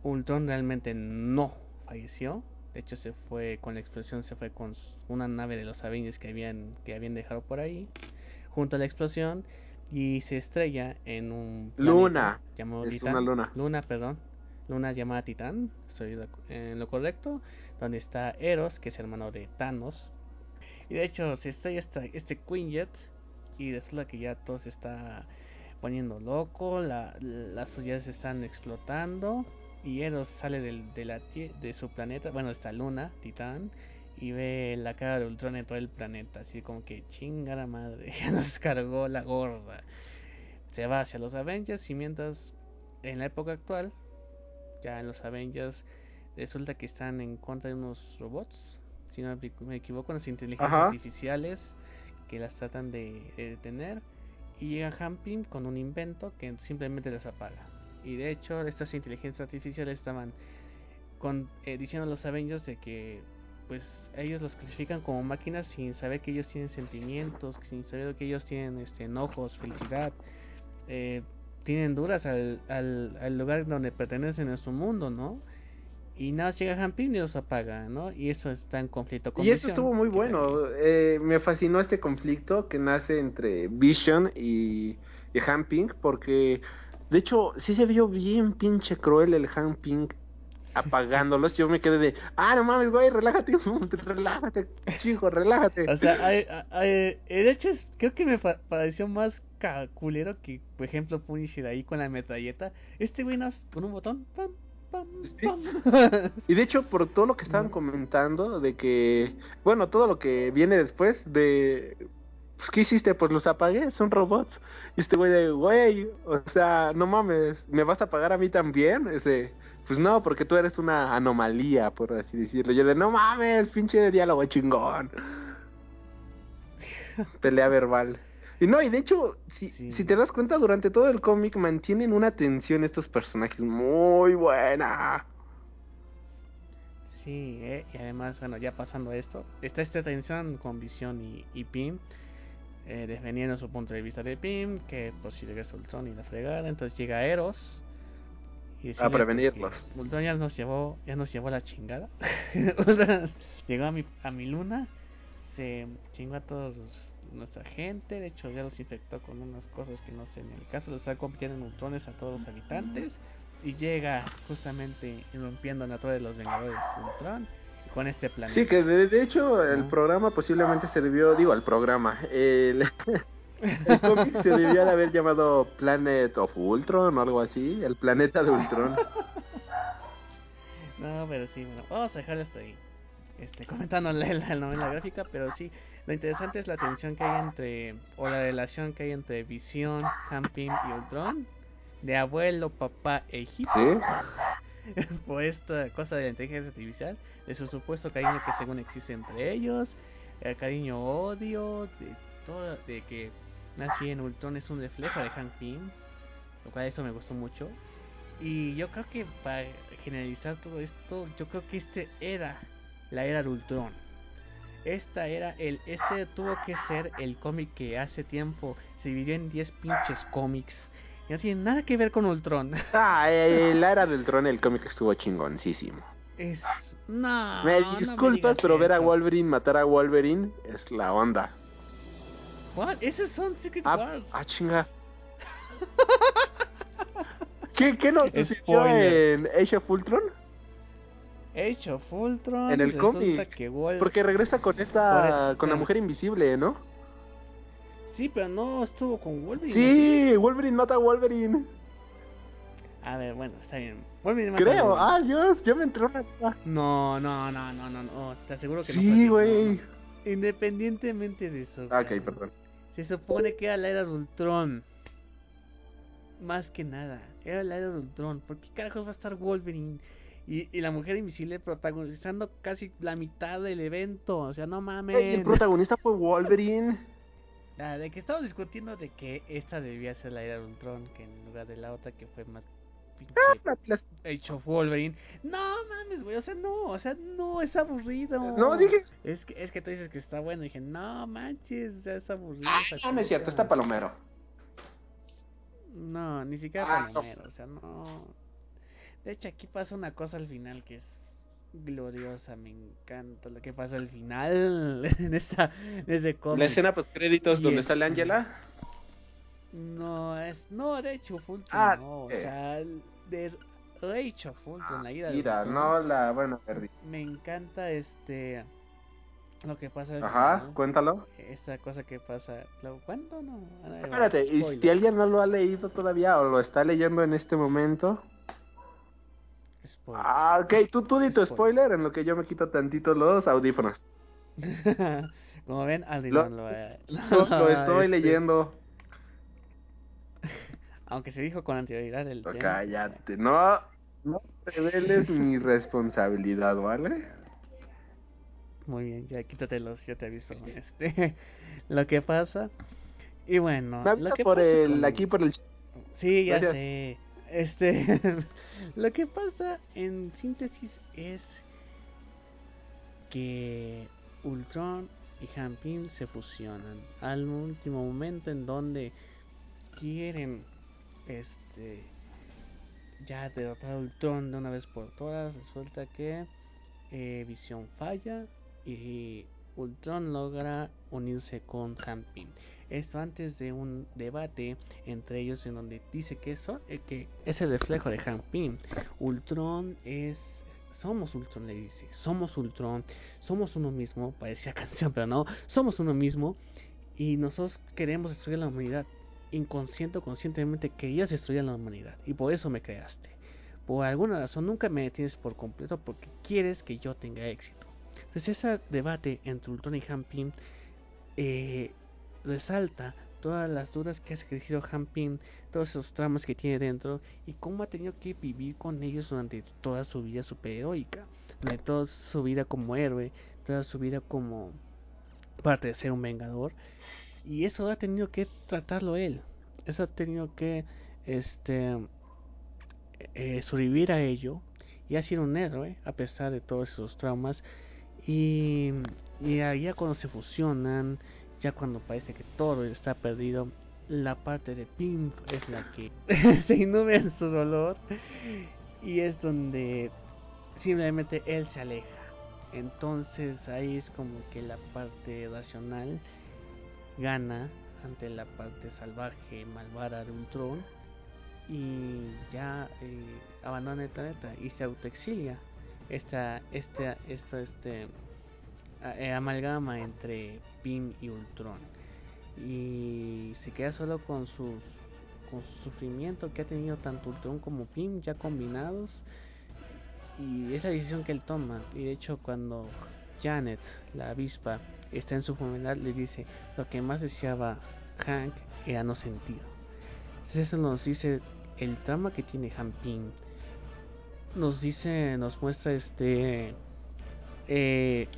Ultron realmente no falleció. De hecho, se fue con la explosión, se fue con una nave de los Avengers que habían, que habían dejado por ahí. Junto a la explosión. Y se estrella en un Luna. llamado Es Titán. una luna. Luna, perdón. Luna llamada Titán. Estoy en lo correcto. Donde está Eros, que es hermano de Thanos. Y de hecho se estrella esta, este Quinjet. Y resulta que ya todo se está poniendo loco. La, las sociedades están explotando. Y Eros sale del, de, la, de su planeta. Bueno, esta luna, Titán. Y ve la cara de Ultron en todo el planeta. Así como que chingada madre. [laughs] Ya nos cargó la gorda. Se va hacia los Avengers. Y mientras en la época actual, ya en los Avengers, resulta que están en contra de unos robots. Si no me- equivoco, unas inteligencias Ajá. artificiales que las tratan de, de detener. Y llega Hamping con un invento que simplemente las apaga. Y de hecho, estas inteligencias artificiales estaban con, eh, diciendo a los Avengers de que pues ellos los clasifican como máquinas sin saber que ellos tienen sentimientos, sin saber que ellos tienen este enojos, felicidad, eh, tienen duras al, al, al lugar donde pertenecen en su mundo, ¿no? Y nada, llega Hamping y los apaga, ¿no? Y eso está en conflicto con Y eso estuvo muy bueno. Eh, me fascinó este conflicto que nace entre Vision y, y Hamping, porque de hecho sí se vio bien pinche cruel el Hamping apagándolos. Yo me quedé de, ah, no mames, güey, relájate, [laughs] relájate, chico, relájate. O sea, hay, hay, de hecho, es, creo que me pareció más culero que, por ejemplo, Punisher ahí con la metralleta. Este güey nos con un botón, pam, [laughs] y de hecho, por todo lo que estaban comentando, de que, bueno, todo lo que viene después de, pues, ¿qué hiciste? Pues los apagué, son robots. Y este güey de, güey, o sea, no mames, ¿me vas a pagar a mí también? Este, pues no, porque tú eres una anomalía, por así decirlo. Yo de, no mames, pinche diálogo chingón. [laughs] Pelea verbal. Y no, y de hecho, si, si te das cuenta, durante todo el cómic mantienen una tensión estos personajes muy buena. Sí, eh, y además, bueno, ya pasando esto, está esta tensión con Visión y, y Pim, eh, defendiendo su punto de vista de Pim, que pues si regresa Ultron y la fregada, entonces llega Eros. Y a prevenirlos. Ultron ya nos llevó, ya nos llevó la chingada. [laughs] Llegó a mi, a mi luna, se chingó a todos los nuestra gente. De hecho, ya los infectó con unas cosas que no sé en el caso. Los está convirtiendo en neutrones a todos los habitantes. Y llega justamente rompiendo la torre de los Vengadores Ultron con este planeta. Sí, que de, hecho el programa posiblemente se debió, digo, al programa. El, [laughs] el cómic se debía de haber llamado Planet of Ultron o algo así. El planeta de Ultron. [laughs] no, pero sí, bueno, vamos a dejarlo hasta ahí. Este, comentando la, la novela gráfica, pero sí, lo interesante es la tensión que hay entre, o la relación que hay entre Visión, Camping y Ultron, de abuelo, papá e hijito. ¿Sí? [laughs] por esta cosa de la inteligencia artificial, de su supuesto cariño que según existe entre ellos, el cariño odio, de todo, de que más bien Ultron es un reflejo de Hank Pym, lo cual eso me gustó mucho. Y yo creo que para generalizar todo esto, yo creo que este era la era de Ultron esta era el este tuvo que ser el cómic que hace tiempo se dividió en 10 pinches cómics. Y no tiene nada que ver con Ultron. [laughs] Ah, la era del Ultron el cómic estuvo chingoncísimo. Es no. Me disculpas, pero ver a Wolverine matar a Wolverine es la onda. What? Esos son Secret ah, Wars. Ah, chinga. ¿Qué, qué nos [laughs] sucedió en Age of Ultron? Age Fultron En el cómic. Porque regresa con esta. con la mujer invisible, ¿no? Sí, pero no estuvo con Wolverine. Sí, Wolverine mata a Wolverine. A ver, bueno, está bien. Wolverine mata Creo, ah, Dios, yo me entré una. No, no, no, no, no, no. Te aseguro que no. Sí, güey. Independientemente de eso. Ah, ok, perdón. Se supone que era la era de Ultron. Más que nada, era la era de Ultron. ¿Por qué carajos va a estar Wolverine? Y, y la mujer invisible protagonizando casi la mitad del evento. O sea, no mames. El protagonista fue Wolverine. Ah, de que estamos discutiendo de que esta debía ser la era de Ultron, que en lugar de la otra que fue más pinche ah, hecho Wolverine. No mames, güey, o sea, no, o sea, no, es aburrido. No, dije. Es que, es que tú dices que está bueno. Y dije, no manches, o sea, es aburrido. Ah, no, es cierto, está palomero. No, ni siquiera ah, palomero, o sea, no. De hecho, aquí pasa una cosa al final que es gloriosa, me encanta lo que pasa al final [laughs] en esta en cómic. La escena post créditos donde sale Angela. No, es no, de hecho Fulton ah, no, o sea, de hecho Fulton, la ida, ida no la bueno, perdí. Me encanta este lo que pasa al Ajá, cuéntalo. Esta cosa que pasa, ¿lo cuento no? Espérate, y si alguien no lo ha leído todavía o lo está leyendo en este momento, Ah, ok, tú, tú di tu spoiler. en lo que yo me quito tantito los audífonos. [laughs] Como ven, [laughs] lo, lo, lo, [laughs] estoy este. leyendo. Aunque se dijo con anterioridad el Cállate, no, no reveles mi responsabilidad, ¿vale? Muy bien, ya quítatelos, yo te aviso. Este, lo que pasa. Y bueno, me lo que por el, aquí por el. Sí, ya sé. Este, [laughs] lo que pasa en síntesis es que Ultron y Hampin se fusionan al último momento en donde quieren este ya derrotado Ultron de una vez por todas, resulta que eh, Visión falla y Ultron logra unirse con Hampin. Esto antes de un debate entre ellos en donde dice que eso eh, que es el reflejo de Hampin. Ultron es somos Ultron le dice, somos Ultron, somos uno mismo, parecía [laughs] canción, pero no, somos uno mismo y nosotros queremos destruir la humanidad. Inconsciente o conscientemente querías destruir la humanidad y por eso me creaste. Por alguna razón nunca me detienes por completo porque quieres que yo tenga éxito. Entonces ese debate entre Ultron y Hampin eh, resalta todas las dudas que ha ejercido Hampin, todos esos tramas que tiene dentro y cómo ha tenido que vivir con ellos durante toda su vida superheroica, durante toda su vida como héroe, toda su vida como parte de ser un vengador. Y eso ha tenido que tratarlo él, eso ha tenido que este eh, sobrevivir a ello y ha sido un héroe a pesar de todos esos traumas. Y, y ya cuando se fusionan ya cuando parece que todo está perdido, la parte de Pim es la que [laughs] se inunda en su dolor y es donde simplemente él se aleja. Entonces ahí es como que la parte racional gana ante la parte salvaje, malvada de un troll y ya eh, abandona el planeta y se autoexilia. Esta, esta, esta, este, eh, amalgama entre Pym y Ultron. Y se queda solo con sus con su sufrimiento que ha tenido tanto Ultron como Pym ya combinados. Y esa decisión que él toma. Y de hecho cuando Janet la avispa está en su funeral le dice lo que más deseaba Hank era no sentir Entonces eso nos dice el trama que tiene Hank Pym. Nos dice nos muestra este eh,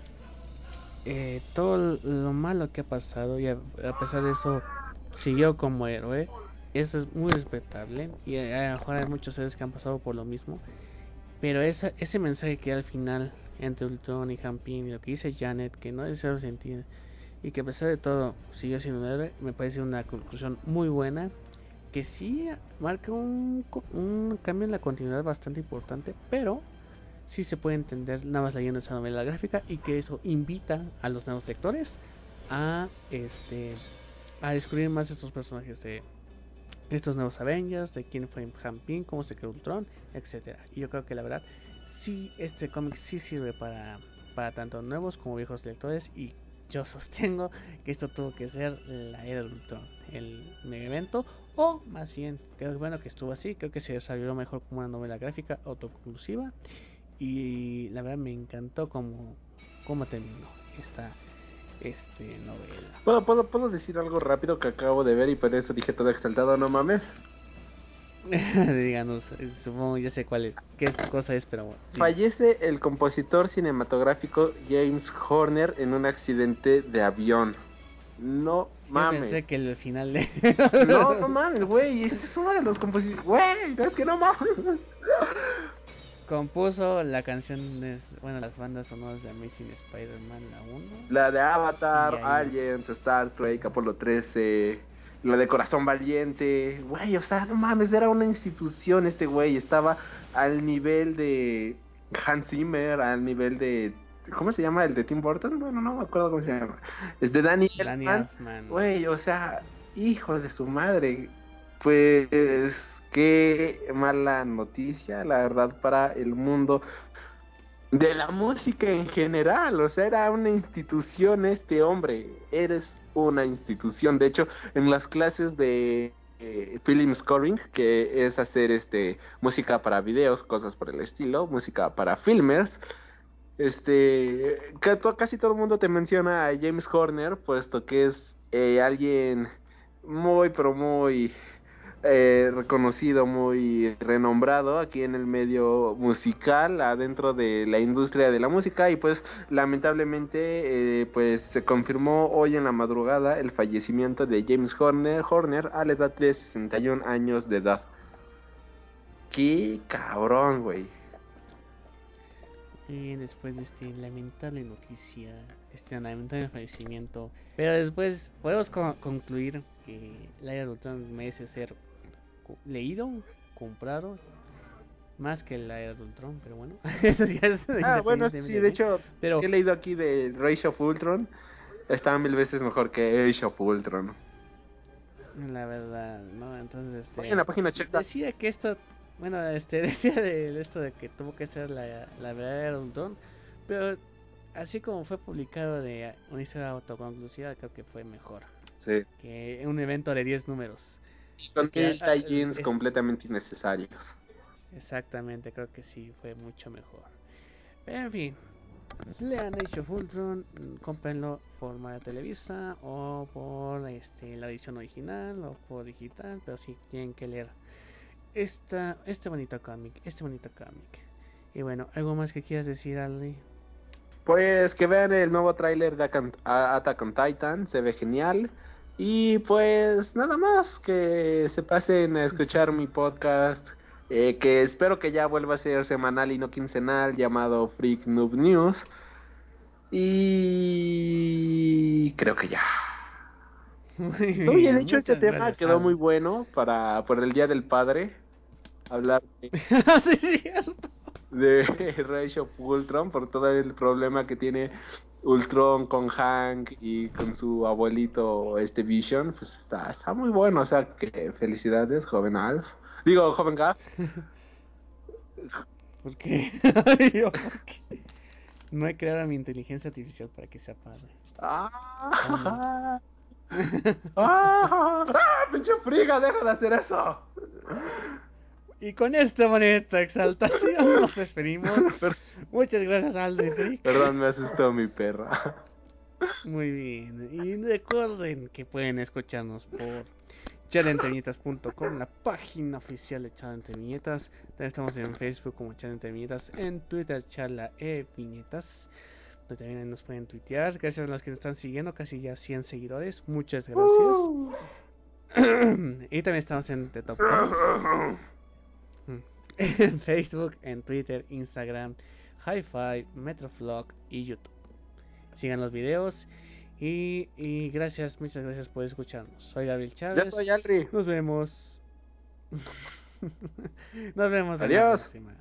eh, todo lo malo que ha pasado y a, pesar de eso siguió como héroe. Eso es muy respetable y a lo mejor hay muchos seres que han pasado por lo mismo. Pero esa, ese mensaje que al final entre Ultron y Hampin y lo que dice Janet, que no deseo sentir y que a pesar de todo siguió siendo un héroe, me parece una conclusión muy buena. Que sí marca un, un cambio en la continuidad bastante importante, pero si se puede entender nada más leyendo esa novela gráfica y que eso invita a los nuevos lectores a este a descubrir más estos personajes de estos nuevos Avengers, de quién fue Hampin, cómo se creó Ultron, etcétera. Y yo creo que la verdad sí este cómic sí sirve para para tanto nuevos como viejos lectores y yo sostengo que esto tuvo que ser la era de Ultron, el mega evento, o más bien, creo bueno que estuvo así, creo que se desarrolló mejor como una novela gráfica autoconclusiva y la verdad me encantó como cómo terminó esta este novela. ¿Puedo, puedo, puedo decir algo rápido que acabo de ver y por eso dije todo exaltado, no mames. [laughs] Díganos, supongo ya sé cuál es, qué cosa es, pero bueno. Fallece el compositor cinematográfico James Horner en un accidente de avión. No mames. pensé que el final de... no, no mames, güey, este es uno de los compositores, güey, es que no mames compuso la canción de, bueno, las bandas sonoras de Amazing Spider-Man, la 1. La de Avatar, Aliens, Star Trek, Apolo 13, la de Corazón Valiente. Güey, o sea, no mames, era una institución este güey. Estaba al nivel de Hans Zimmer, al nivel de... ¿Cómo se llama el de Tim Burton? Bueno, no me acuerdo cómo se llama. Es de Danny Elfman. Güey, o sea, hijos de su madre. Pues Qué mala noticia, la verdad, para el mundo de la música en general. O sea, era una institución este hombre. Eres una institución. De hecho, en las clases de eh, film scoring, que es hacer este música para videos, cosas por el estilo, música para filmers, este casi todo el mundo te menciona a James Horner, puesto que es eh, alguien muy pero muy eh, reconocido, muy renombrado aquí en el medio musical, adentro de la industria de la música y pues lamentablemente eh, pues se confirmó hoy en la madrugada el fallecimiento de James Horner, Horner a la edad de 61 años de edad. Qué cabrón, güey. Y después de este lamentable noticia, este lamentable fallecimiento, pero después podemos concluir que la Ultron merece ser leído, comprado, más que la de Ultron, pero bueno. [laughs] Eso ya es Ah, bueno, sí, de hecho, Pero- he leído aquí de Rage of Ultron. Está mil veces mejor que Age of Ultron. La verdad, ¿no? Entonces, este... En la página checa. Decía que esto, bueno, este, [laughs] decía de, de esto de que tuvo que ser la, la verdadera Ultron, pero así como fue publicado de una historia autoconclusiva, creo que fue mejor Sí. que un evento de 10 números. Son mil ah, tie-ins es- completamente innecesarios. Exactamente, creo que sí, fue mucho mejor. En fin, lean Age of Ultron, mm, cómprenlo por Mara Televisa o por este, la edición original o por digital, pero sí tienen que leer esta, este bonito cómic, este bonito cómic. Y bueno, ¿algo más que quieras decir, Ali? Pues que vean el nuevo tráiler de Attack on Titan, se ve genial. Y pues nada más, que se pasen a escuchar mi podcast, eh, que espero que ya vuelva a ser semanal y no quincenal, llamado Freak Noob News. Y creo que ya. Muy Oye, de hecho este tema gracias, quedó muy bueno para por el Día del Padre. Hablar de, [laughs] Sí, de of Ultron por todo el problema que tiene Ultron con Hank y con su abuelito este Vision, pues está, está muy bueno, o sea que felicidades joven Alf, digo joven Gaff, [laughs] [laughs] ¿Por qué? No he creado mi inteligencia artificial para que sea padre. ah, ah, [laughs] ah, pinche friga, deja de hacer eso. Y con esta bonita exaltación [laughs] nos despedimos. Muchas gracias, Freak. Perdón, me asustó mi perra. [laughs] Muy bien. Y recuerden que pueden escucarnos por chalenteviñetas.com, la página oficial de Charla Entre Viñetas. También estamos en Facebook como Charla Entre Viñetas, en Twitter Charla e Viñetas. donde También nos pueden tuitear. Gracias a los que nos están siguiendo, casi ya 100 seguidores. Muchas gracias. [clears throat] y también estamos en The Top. [laughs] en Facebook, en Twitter, Instagram, Hi-Fi, Metroflog y YouTube. Sigan los videos y, y gracias, muchas gracias por escucharnos. Soy Gabriel Chávez. soy Alri. Nos vemos. [laughs] Nos vemos. en la Adiós. próxima.